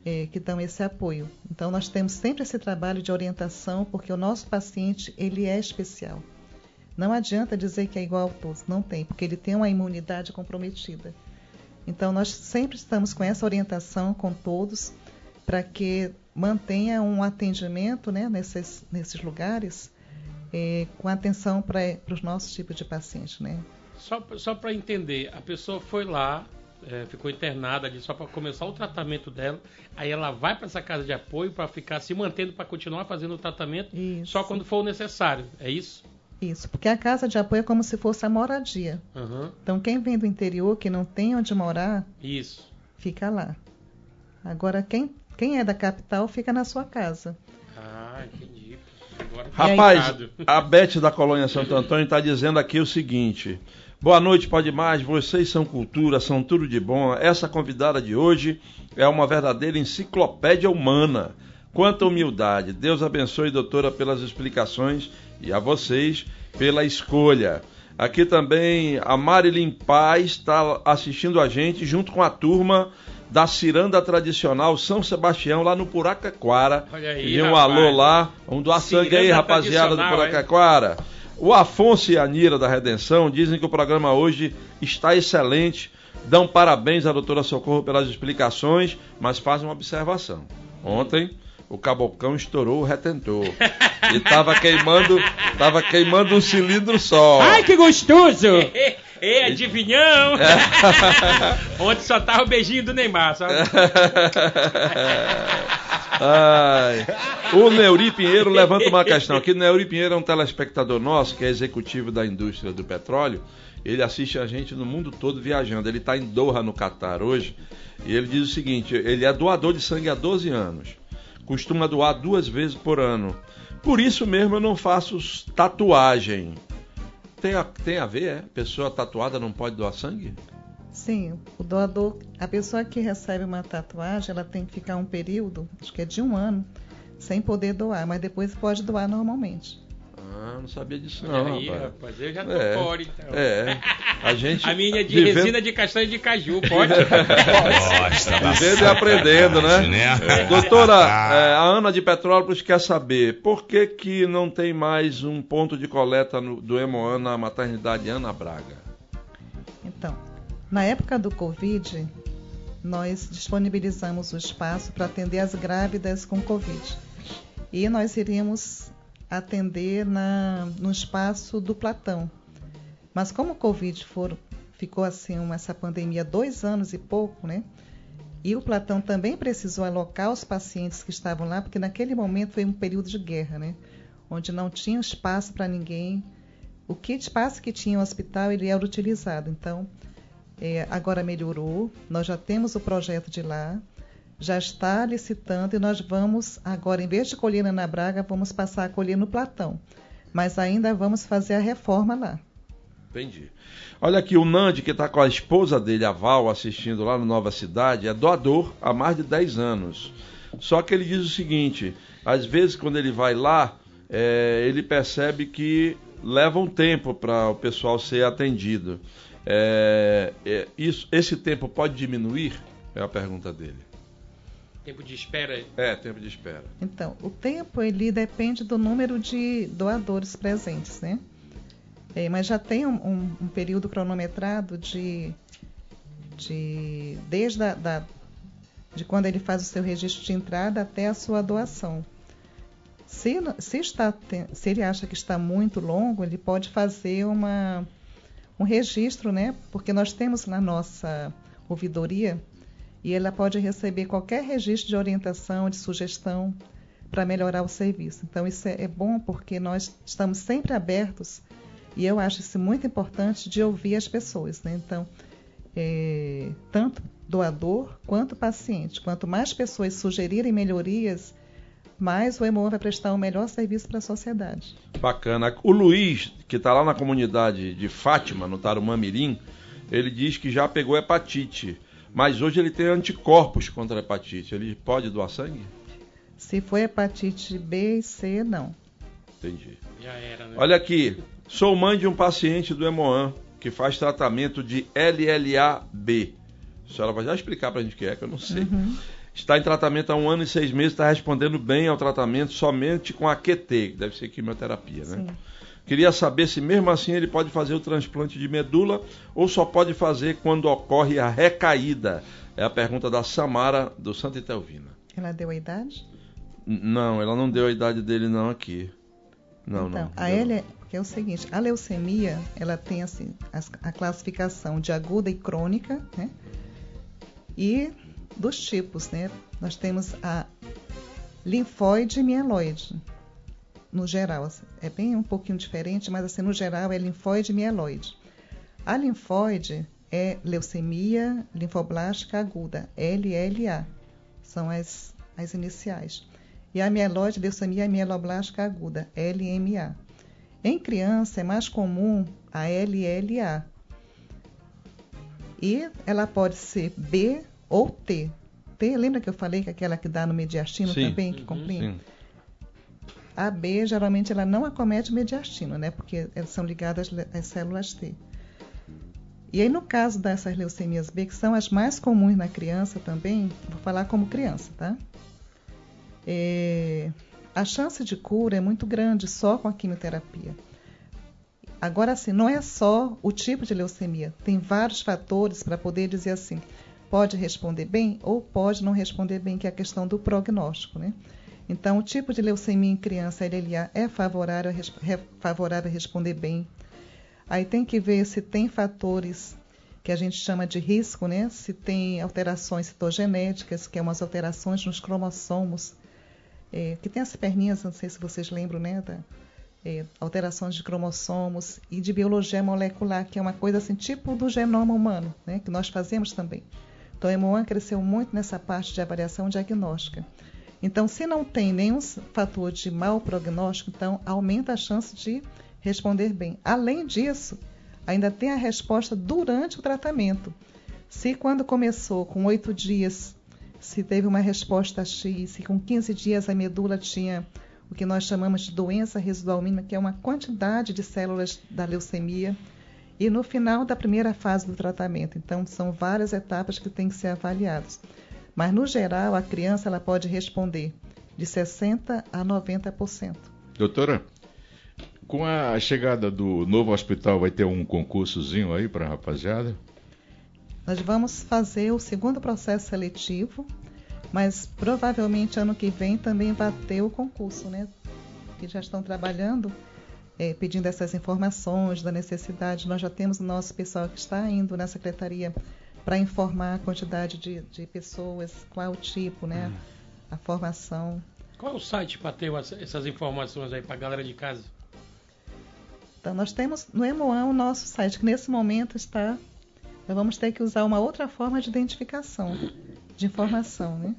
D: é, que dão esse apoio. Então nós temos sempre esse trabalho de orientação, porque o nosso paciente ele é especial. Não adianta dizer que é igual a todos, não tem, porque ele tem uma imunidade comprometida. Então nós sempre estamos com essa orientação com todos para que mantenha um atendimento né, nesses, nesses lugares é, com atenção para os nossos tipos de pacientes, né?
C: Só, só para entender, a pessoa foi lá, é, ficou internada ali só para começar o tratamento dela, aí ela vai para essa casa de apoio para ficar se mantendo para continuar fazendo o tratamento
D: isso.
C: só quando for necessário, é isso?
D: Isso, porque a casa de apoio é como se fosse a moradia.
C: Uhum.
D: Então quem vem do interior que não tem onde morar,
C: isso.
D: fica lá. Agora quem, quem é da capital fica na sua casa.
C: Ah, entendi.
A: Rapaz, a Beth da Colônia Santo Antônio está dizendo aqui o seguinte. Boa noite, pode mais. Vocês são cultura, são tudo de bom. Essa convidada de hoje é uma verdadeira enciclopédia humana. Quanta humildade. Deus abençoe, doutora, pelas explicações e a vocês pela escolha. Aqui também a Marilyn Paz está assistindo a gente junto com a turma da ciranda tradicional São Sebastião, lá no Puracaquara.
C: Olha aí,
A: e um
C: rapaz.
A: alô lá. Vamos doar
C: Ciranda
A: sangue aí, rapaziada do Puracaquara. O Afonso e a Nira da Redenção dizem que o programa hoje está excelente. Dão parabéns à doutora Socorro pelas explicações, mas fazem uma observação. Ontem o cabocão estourou o retentor. e tava queimando, tava queimando um cilindro só.
F: Ai, que gostoso!
C: Ei, adivinhão! Ontem só tava o beijinho do Neymar, sabe?
A: Ai. O Neuri Pinheiro levanta uma questão aqui. O Neuri Pinheiro é um telespectador nosso, que é executivo da indústria do petróleo. Ele assiste a gente no mundo todo viajando. Ele está em Doha, no Catar, hoje. E ele diz o seguinte: ele é doador de sangue há 12 anos. Costuma doar duas vezes por ano. Por isso mesmo eu não faço tatuagem. Tem a, tem a ver, é? Pessoa tatuada não pode doar sangue?
D: Sim, o doador, a pessoa que recebe uma tatuagem, ela tem que ficar um período, acho que é de um ano, sem poder doar, mas depois pode doar normalmente.
A: Não sabia disso
C: Olha
A: não,
C: aí,
A: rapaz.
C: rapaz, eu já tô
A: É.
C: fora, então.
A: É, a gente...
C: A minha é de
A: vivendo-
C: resina de castanha de caju, pode?
E: Gosta
A: Vivendo e aprendendo, né?
E: né?
A: Doutora, é, a Ana de Petrópolis quer saber por que, que não tem mais um ponto de coleta no- do Hemoan na maternidade Ana Braga?
D: Então, na época do Covid, nós disponibilizamos o espaço para atender as grávidas com Covid. E nós iríamos atender na, no espaço do Platão. Mas como o Covid for, ficou assim, essa pandemia dois anos e pouco, né? E o Platão também precisou alocar os pacientes que estavam lá, porque naquele momento foi um período de guerra, né? Onde não tinha espaço para ninguém. O que espaço que tinha no hospital ele era utilizado. Então, é, agora melhorou. Nós já temos o projeto de lá, já está licitando e nós vamos agora, em vez de colher na Braga, vamos passar a colher no Platão. Mas ainda vamos fazer a reforma lá.
A: Entendi. Olha aqui, o Nandi, que está com a esposa dele, a Val, assistindo lá no Nova Cidade, é doador há mais de 10 anos. Só que ele diz o seguinte: às vezes, quando ele vai lá, é, ele percebe que leva um tempo para o pessoal ser atendido. É, é, isso, esse tempo pode diminuir? É a pergunta dele.
C: Tempo de espera.
A: É, tempo de espera.
D: Então, o tempo ele depende do número de doadores presentes, né? É, mas já tem um, um- um período cronometrado de, de desde a, da, de quando ele faz o seu registro de entrada até a sua doação. Se, se, está, se ele acha que está muito longo, ele pode fazer uma, um registro, né? Porque nós temos na nossa ouvidoria e ela pode receber qualquer registro de orientação, de sugestão para melhorar o serviço. Então isso é, é bom porque nós estamos sempre abertos e eu acho isso muito importante de ouvir as pessoas, né? Então é, tanto doador quanto paciente, quanto mais pessoas sugerirem melhorias, mais o EMOA vai prestar o melhor serviço para a sociedade.
A: Bacana. O Luiz, que está lá na comunidade de Fátima, no Tarumã Mirim, ele diz que já pegou hepatite, mas hoje ele tem anticorpos contra a hepatite. Ele pode doar sangue?
D: Se for hepatite B e C, não.
A: Entendi.
C: Já era, né?
A: Olha aqui, sou mãe de um paciente do Hemoan que faz tratamento de LLA-B. A senhora vai já explicar para a gente o que é, que eu não sei. Está em tratamento há um ano e seis meses, está respondendo bem ao tratamento somente com a QT, que deve ser quimioterapia, né?
D: Sim.
A: Queria saber se mesmo assim ele pode fazer o transplante de medula ou só pode fazer quando ocorre a recaída. É a pergunta da Samara do Santa Itelvina.
D: Ela deu a idade?
A: N- Não, ela não deu a idade dele não aqui. Não,
D: então,
A: não.
D: a L é, o seguinte, a leucemia, ela tem assim as- a classificação de aguda e crônica, né? E dos tipos, né? Nós temos a linfóide e mieloide. No geral, assim, é bem um pouquinho diferente, mas assim, no geral é linfóide e mieloide. A linfóide é leucemia linfoblástica aguda, LLA. São as, as iniciais. E a mieloide, leucemia mieloblástica aguda, LMA. Em criança é mais comum a LLA. E ela pode ser B ou T. T, lembra que eu falei que é aquela que dá no mediastino
A: Sim.
D: também, que
C: Uhum.
D: complica?
A: Sim.
D: A B, geralmente, ela não acomete o mediastino, né? Porque elas são ligadas às células T. E aí, no caso dessas leucemias B, que são as mais comuns na criança também, vou falar como criança, tá? É, a chance de cura é muito grande só com a quimioterapia. Agora, assim, não é só o tipo de leucemia, tem vários fatores para poder dizer assim, pode responder bem ou pode não responder bem, que é a questão do prognóstico, né? Então, o tipo de leucemia em criança LLA é favorável a, favorável a responder bem. Aí tem que ver se tem fatores que a gente chama de risco, né? Se tem alterações citogenéticas, que é umas alterações nos cromossomos, é, que tem as perninhas, não sei se vocês lembram, né? Da, é, alterações de cromossomos e de biologia molecular, que é uma coisa assim, tipo do genoma humano, né? Que nós fazemos também. Então, a EMOAN cresceu muito nessa parte de avaliação diagnóstica. Então, se não tem nenhum fator de mau prognóstico, então aumenta a chance de responder bem. Além disso, ainda tem a resposta durante o tratamento. Se quando começou com oito dias, se teve uma resposta X, se com 15 dias a medula tinha o que nós chamamos de doença residual mínima, que é uma quantidade de células da leucemia, e no final da primeira fase do tratamento. Então, são várias etapas que têm que ser avaliadas. Mas, no geral, a criança ela pode responder de 60% a 90%.
B: Doutora, com a chegada do novo hospital, vai ter um concursozinho aí para a rapaziada?
D: Nós vamos fazer o segundo processo seletivo, mas provavelmente ano que vem também vai ter o concurso, né? Que já estão trabalhando, é, pedindo essas informações da necessidade. Nós já temos o nosso pessoal que está indo na secretaria para informar a quantidade de, de pessoas, qual o tipo, né? A formação.
C: Qual é o site para ter essas informações aí para a galera de casa?
D: Então, nós temos no Emoan o nosso site, que nesse momento está nós vamos ter que usar uma outra forma de identificação, de informação, né?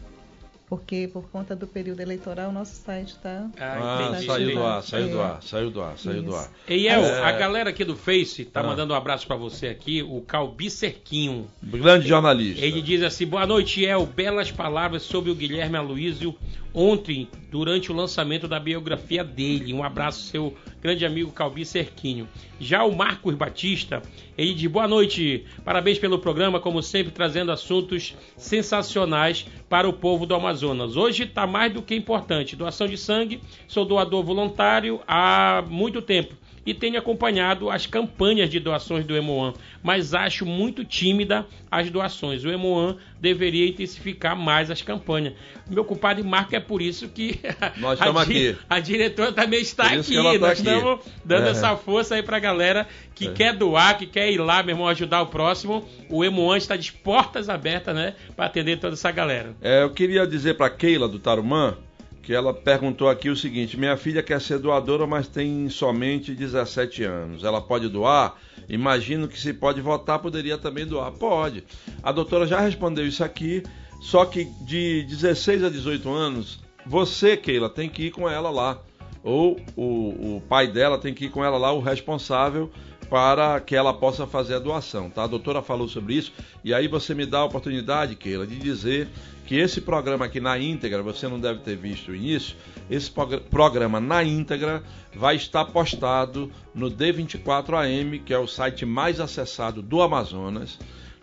D: Porque por conta do período eleitoral, o nosso site está.
A: Ah, ah saiu do ar, saiu do ar, saiu do ar, saiu do ar.
C: Eiel, é... a galera aqui do Face tá ah. mandando um abraço para você aqui, o Calbi Cerquinho.
A: Grande jornalista.
C: Ele diz assim: boa noite, El. Belas palavras sobre o Guilherme Aloysio ontem, durante o lançamento da biografia dele. Um abraço, seu grande amigo Calbi Cerquinho. Já o Marcos Batista, ele diz boa noite, parabéns pelo programa, como sempre, trazendo assuntos sensacionais para o povo do Amazonas. Hoje está mais do que importante. Doação de sangue, sou doador voluntário há muito tempo e tenho acompanhado as campanhas de doações do Emoan, mas acho muito tímida as doações. O Emoan deveria intensificar mais as campanhas. Meu compadre Marco é por isso que
A: Nós a, aqui.
C: a diretora também está aqui. Tá Nós aqui. estamos dando é. essa força aí para a galera que é. quer doar, que quer ir lá, meu irmão, ajudar o próximo. O Emoan está de portas abertas, né, para atender toda essa galera.
A: É, eu queria dizer para Keila do Tarumã que ela perguntou aqui o seguinte: minha filha quer ser doadora, mas tem somente 17 anos. Ela pode doar? Imagino que se pode votar, poderia também doar. Pode. A doutora já respondeu isso aqui, só que de 16 a 18 anos, você, Keila, tem que ir com ela lá. Ou o, o pai dela tem que ir com ela lá, o responsável, para que ela possa fazer a doação, tá? A doutora falou sobre isso e aí você me dá a oportunidade, Keila, de dizer que esse programa aqui na íntegra, você não deve ter visto o início, esse programa na íntegra vai estar postado no D24AM, que é o site mais acessado do Amazonas,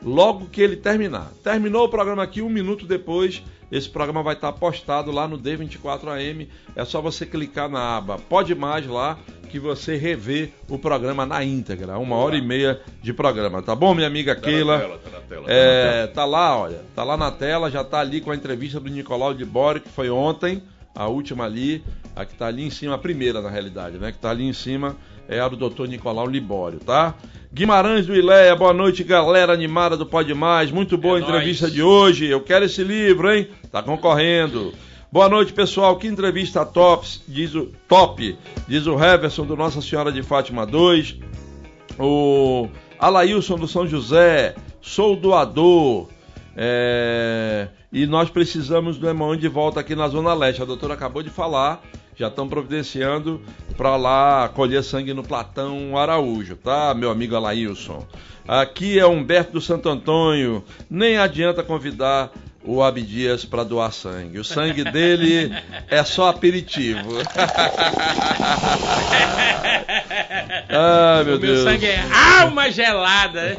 A: logo que ele terminar. Terminou o programa aqui, um minuto depois, esse programa vai estar postado lá no D24AM. É só você clicar na aba Pode Mais lá que você revê o programa na íntegra, uma hora e meia de programa, tá bom, minha amiga tá Keila? Na tela, tá na tela, tá é, tá lá, olha, tá lá na tela, já tá ali com a entrevista do Nicolau de Bore, que foi ontem, a última ali, a que tá ali em cima, a primeira na realidade, né? Que tá ali em cima é a do doutor Nicolau Libório, tá? Guimarães do Ileia, boa noite, galera animada do Pode Mais. Muito boa é a entrevista nóis. de hoje. Eu quero esse livro, hein? Tá concorrendo. Boa noite, pessoal. Que entrevista top, diz o top, diz o Heverson do Nossa Senhora de Fátima 2. O Alailson do São José, sou doador. É... E nós precisamos do irmão de volta aqui na Zona Leste. A doutora acabou de falar, já estão providenciando para lá colher sangue no Platão Araújo, tá, meu amigo Alailson? Aqui é Humberto do Santo Antônio. Nem adianta convidar o Abdias para doar sangue. O sangue dele é só aperitivo.
C: ah, meu o Deus. Meu sangue é alma gelada.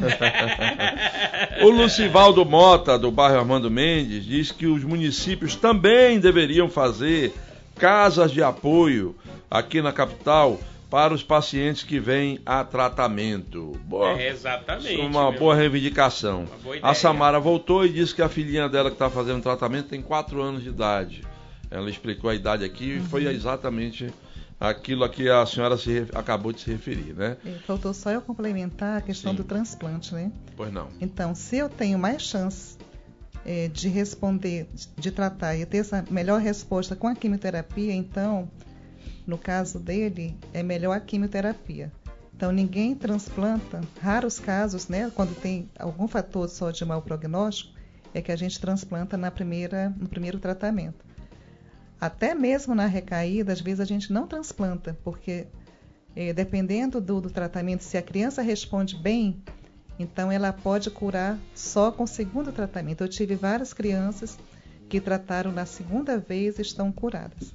A: o Lucivaldo Mota, do bairro Armando Mendes, diz que os municípios também deveriam fazer casas de apoio aqui na capital para os pacientes que vêm a tratamento.
C: Boa, é, exatamente.
A: Uma boa reivindicação. Uma boa a Samara voltou e disse que a filhinha dela que está fazendo tratamento tem 4 anos de idade. Ela explicou a idade aqui uhum. e foi exatamente aquilo a que a senhora se, acabou de se referir, né?
D: É, faltou só eu complementar a questão Sim. do transplante, né?
A: Pois não.
D: Então, se eu tenho mais chance é, de responder, de tratar e ter essa melhor resposta com a quimioterapia, então no caso dele, é melhor a quimioterapia. Então, ninguém transplanta, raros casos, né, quando tem algum fator só de mau prognóstico, é que a gente transplanta na primeira, no primeiro tratamento. Até mesmo na recaída, às vezes a gente não transplanta, porque eh, dependendo do, do tratamento, se a criança responde bem, então ela pode curar só com o segundo tratamento. Eu tive várias crianças que trataram na segunda vez e estão curadas.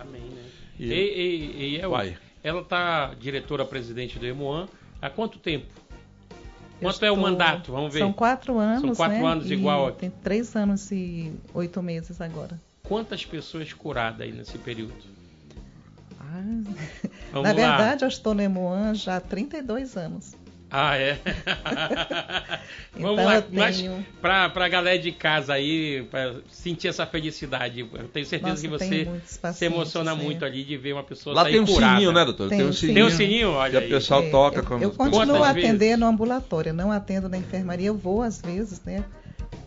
C: Amém, né? E, e, e é o-
A: Vai.
C: ela tá diretora-presidente do Emoan há quanto tempo? Quanto é o
D: estou-
C: mandato? Vamos ver.
D: São quatro anos,
C: quatro
D: né?
C: anos
D: E
C: igual
D: Tem três anos e oito meses agora.
C: Quantas pessoas curadas aí nesse período?
D: Ah, Na
C: lá.
D: verdade, eu estou no Emoan já há 32 anos.
C: Ah, é? Vamos
D: Então
C: lá, mas pra, pra galera de casa aí, pra sentir essa felicidade, eu tenho certeza
D: Nossa,
C: que
D: tem
C: você se emociona
D: né?
C: muito ali de ver uma pessoa
A: Lá tem um
C: curada.
A: sininho, né, doutor?
D: Tem um
A: sininho.
C: Tem um sininho, olha
A: Que o
C: aí.
A: pessoal
D: É,
A: toca
D: eu,
A: quando
D: eu continuo
C: Quantas
D: a atender no ambulatório, não atendo na enfermaria, eu vou às vezes, né?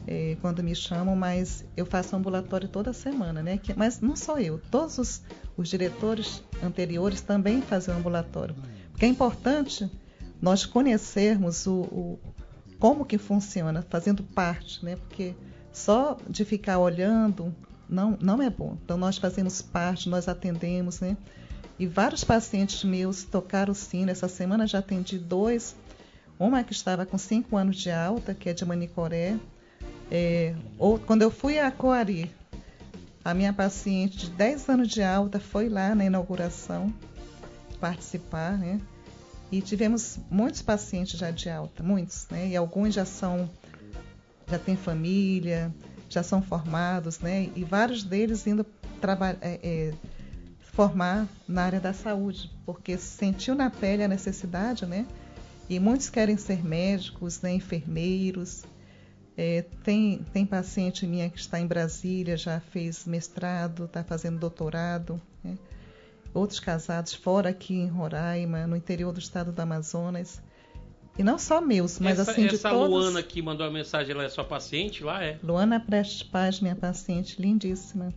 D: é, quando me chamam, mas eu faço ambulatório toda semana, né? Que- mas não só eu, todos os, os diretores anteriores também fazem ambulatório. Porque é importante nós conhecermos o, o- como que funciona, fazendo parte, né? Porque só de ficar olhando não, não é bom. Então nós fazemos parte, nós atendemos, né? E vários pacientes meus tocaram o sino. Essa semana já atendi dois. Uma que estava com 5 anos de alta, que é de Manicoré. É, ou, quando eu fui a Coari, a minha paciente de 10 anos de alta foi lá na inauguração participar, né? E tivemos muitos pacientes já de alta, muitos, né? E alguns já são, já têm família, já são formados, né? E vários deles indo trabalhar, formar na área da saúde, porque sentiu na pele a necessidade, né? E muitos querem ser médicos, né? enfermeiros. É, tem, tem paciente minha que está em Brasília, já fez mestrado, está fazendo doutorado. Outros casados fora aqui em Roraima, no interior do estado do Amazonas. E não só meus, mas
C: essa
D: assim de
C: essa
D: todos.
C: Luana que mandou a mensagem, ela é sua paciente lá, é?
D: Luana Prestes Paz, minha paciente, lindíssima.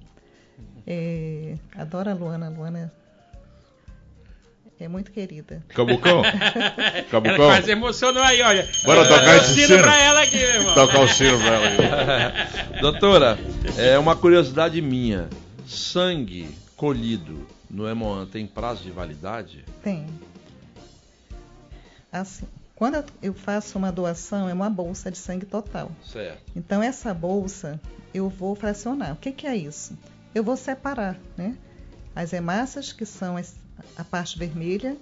D: É, adoro a Luana. A Luana é muito querida.
B: Cabucão?
C: Ela
B: Cabucão?
C: quase emocionou aí, olha.
B: Bora
C: Eu
B: tocar esse
C: sino
B: sino?
C: pra ela aqui, meu irmão.
B: Tocar o sino pra ela.
A: Doutora, é uma curiosidade minha. Sangue colhido no Hemoan tem prazo de validade?
D: Tem. Assim, quando eu- faço uma doação, é uma bolsa de sangue total.
A: Certo.
D: Então, essa bolsa eu vou fracionar. O que, que é isso? Eu vou separar né? as hemácias, que são a parte vermelha,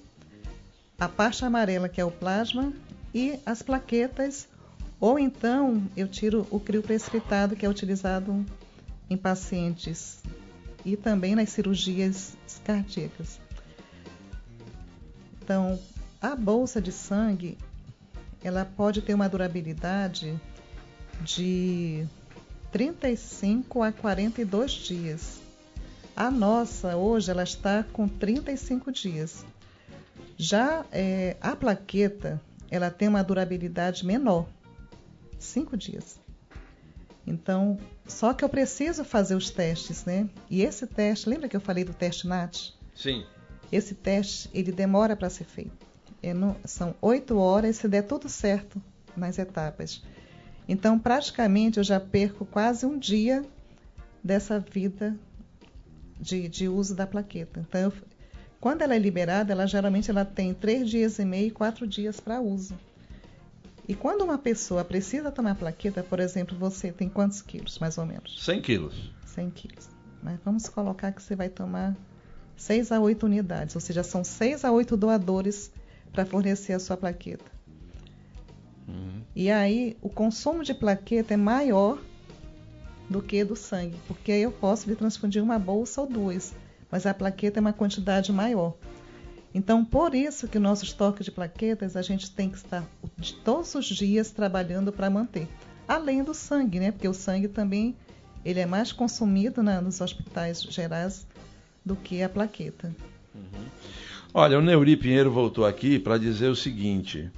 D: a parte amarela, que é o plasma, e as plaquetas. Ou então eu tiro o crio precipitado, que é utilizado em pacientes e também nas cirurgias cardíacas. Então, a bolsa de sangue, ela pode ter uma durabilidade de 35 a 42 dias. A nossa, hoje, ela está com 35 dias. Já eh, a plaqueta, ela tem uma durabilidade menor, 5 dias. Então, só que eu preciso fazer os testes, né? E esse teste, lembra que eu falei do teste NAT?
A: Sim.
D: Esse teste, ele demora para ser feito. É no- são oito horas se der tudo certo nas etapas. Então, praticamente, eu já perco quase um dia dessa vida de, de uso da plaqueta. Então, eu- quando ela é liberada, ela geralmente ela tem três dias e meio, quatro dias para uso. E quando uma pessoa precisa tomar plaqueta, por exemplo, você tem quantos quilos, mais ou menos?
A: 100 quilos.
D: 100 quilos. Mas vamos colocar que você vai tomar 6 a 8 unidades, ou seja, são 6 a 8 doadores para fornecer a sua plaqueta. E aí, o consumo de plaqueta é maior do que do sangue, porque eu posso lhe transfundir uma bolsa ou duas, mas a plaqueta é uma quantidade maior. Então, por isso que o nosso estoque de plaquetas a gente tem que estar todos os dias trabalhando para manter. Além do sangue, né? Porque o sangue também ele é mais consumido na- nos hospitais gerais do que a plaqueta.
A: Olha, o Neuri Pinheiro voltou aqui para dizer o seguinte: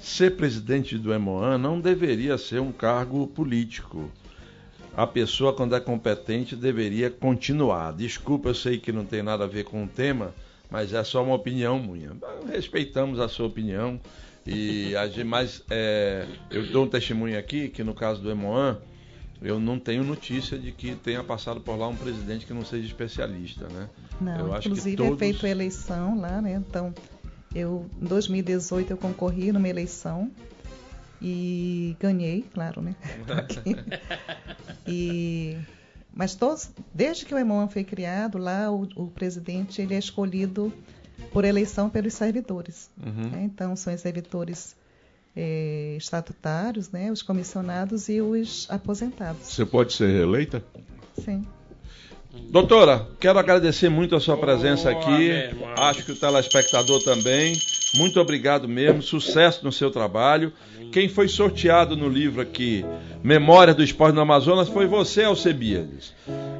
A: ser presidente do Hemoan não deveria ser um cargo político. A pessoa, quando é competente, deveria continuar. Desculpa, eu sei que não tem nada a ver com o tema, mas é só uma opinião minha. Respeitamos a sua opinião. E a gente, mas é, eu dou um testemunho aqui que no caso do Hemoan, eu não tenho notícia de que tenha passado por lá um presidente que não seja especialista, né?
D: Não,
A: Eu acho que
D: inclusive
A: todos-
D: é feita a eleição lá, né? Então, eu em 2018 eu concorri numa eleição e ganhei, claro, né? E Mas todos, desde que o EMOAN foi criado, lá o, o presidente ele é escolhido por eleição pelos servidores.
A: Uhum.
D: né? Então, são os servidores eh, estatutários, né? os comissionados e os aposentados.
B: Você pode ser reeleita?
D: Sim.
A: Doutora, quero agradecer muito a sua presença
C: Boa,
A: aqui. Acho que o telespectador também. Muito obrigado mesmo. Sucesso no seu trabalho. Quem foi sorteado no livro aqui, Memória do Esporte no Amazonas, foi você, Alcebiades.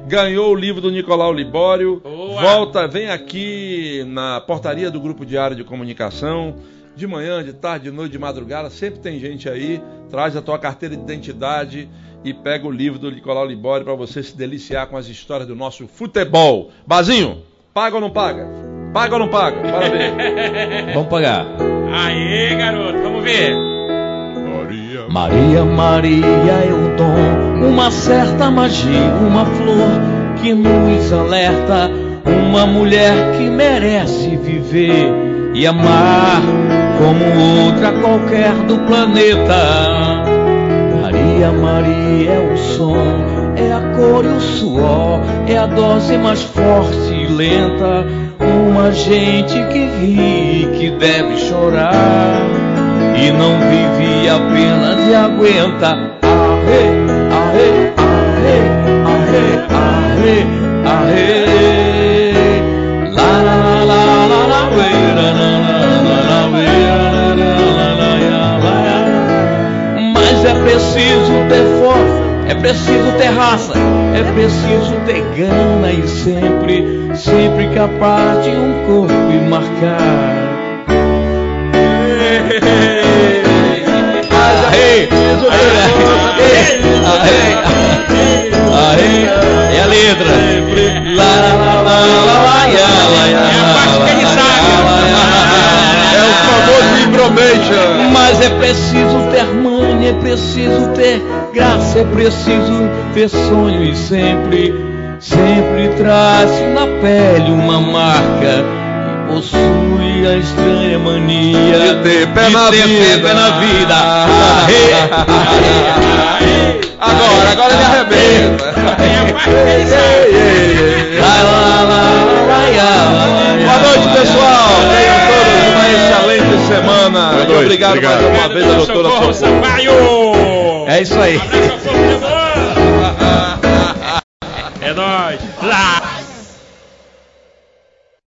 A: Ganhou o livro do Nicolau Libório.
C: Boa.
A: Volta, vem aqui na portaria do Grupo Diário de Comunicação. De manhã, de tarde, de noite, de madrugada, sempre tem gente aí. Traz a tua carteira de identidade e pega o livro do Nicolau Libório para você se deliciar com as histórias do nosso futebol. Bazinho, paga ou não paga? Paga ou não paga? Bora ver.
F: Vamos pagar.
C: Aê, garoto, vamos ver.
B: Maria.
F: Maria, Maria é o dom, uma certa magia, uma flor que nos alerta, uma mulher que merece viver e amar como outra qualquer do planeta. Maria, Maria é o som, é a cor e o suor, é a dose mais forte e lenta. Uma gente que ri que deve chorar e não vive apenas e aguenta. Arre, arre, arre, arre, arre, arre. La la la la la la la la la. Mas é preciso ter força, é preciso ter raça, é preciso ter gana e sempre, sempre capaz de um corpo marcar. Aê, aê, é a letra. Lá, lá, lá, lá, lá, lá, lá, lá,
C: É a parte que ele sabe.
A: É o famoso Imbromation.
F: Mas é preciso ter manha, é preciso ter graça, é preciso ter sonho e sempre, sempre traz na pele uma marca que possui a estranha mania
A: De ter pé
F: de
A: na
F: ter
A: vida.
F: pé na vida. Arre, arre,
A: Agora, agora ele arrebenta. Boa noite, pessoal. Semana.
B: Boa noite,
A: obrigado,
B: obrigado.
A: mais uma vez a doutora
C: Socorro
A: Socorro.
F: É isso aí.
C: Abraço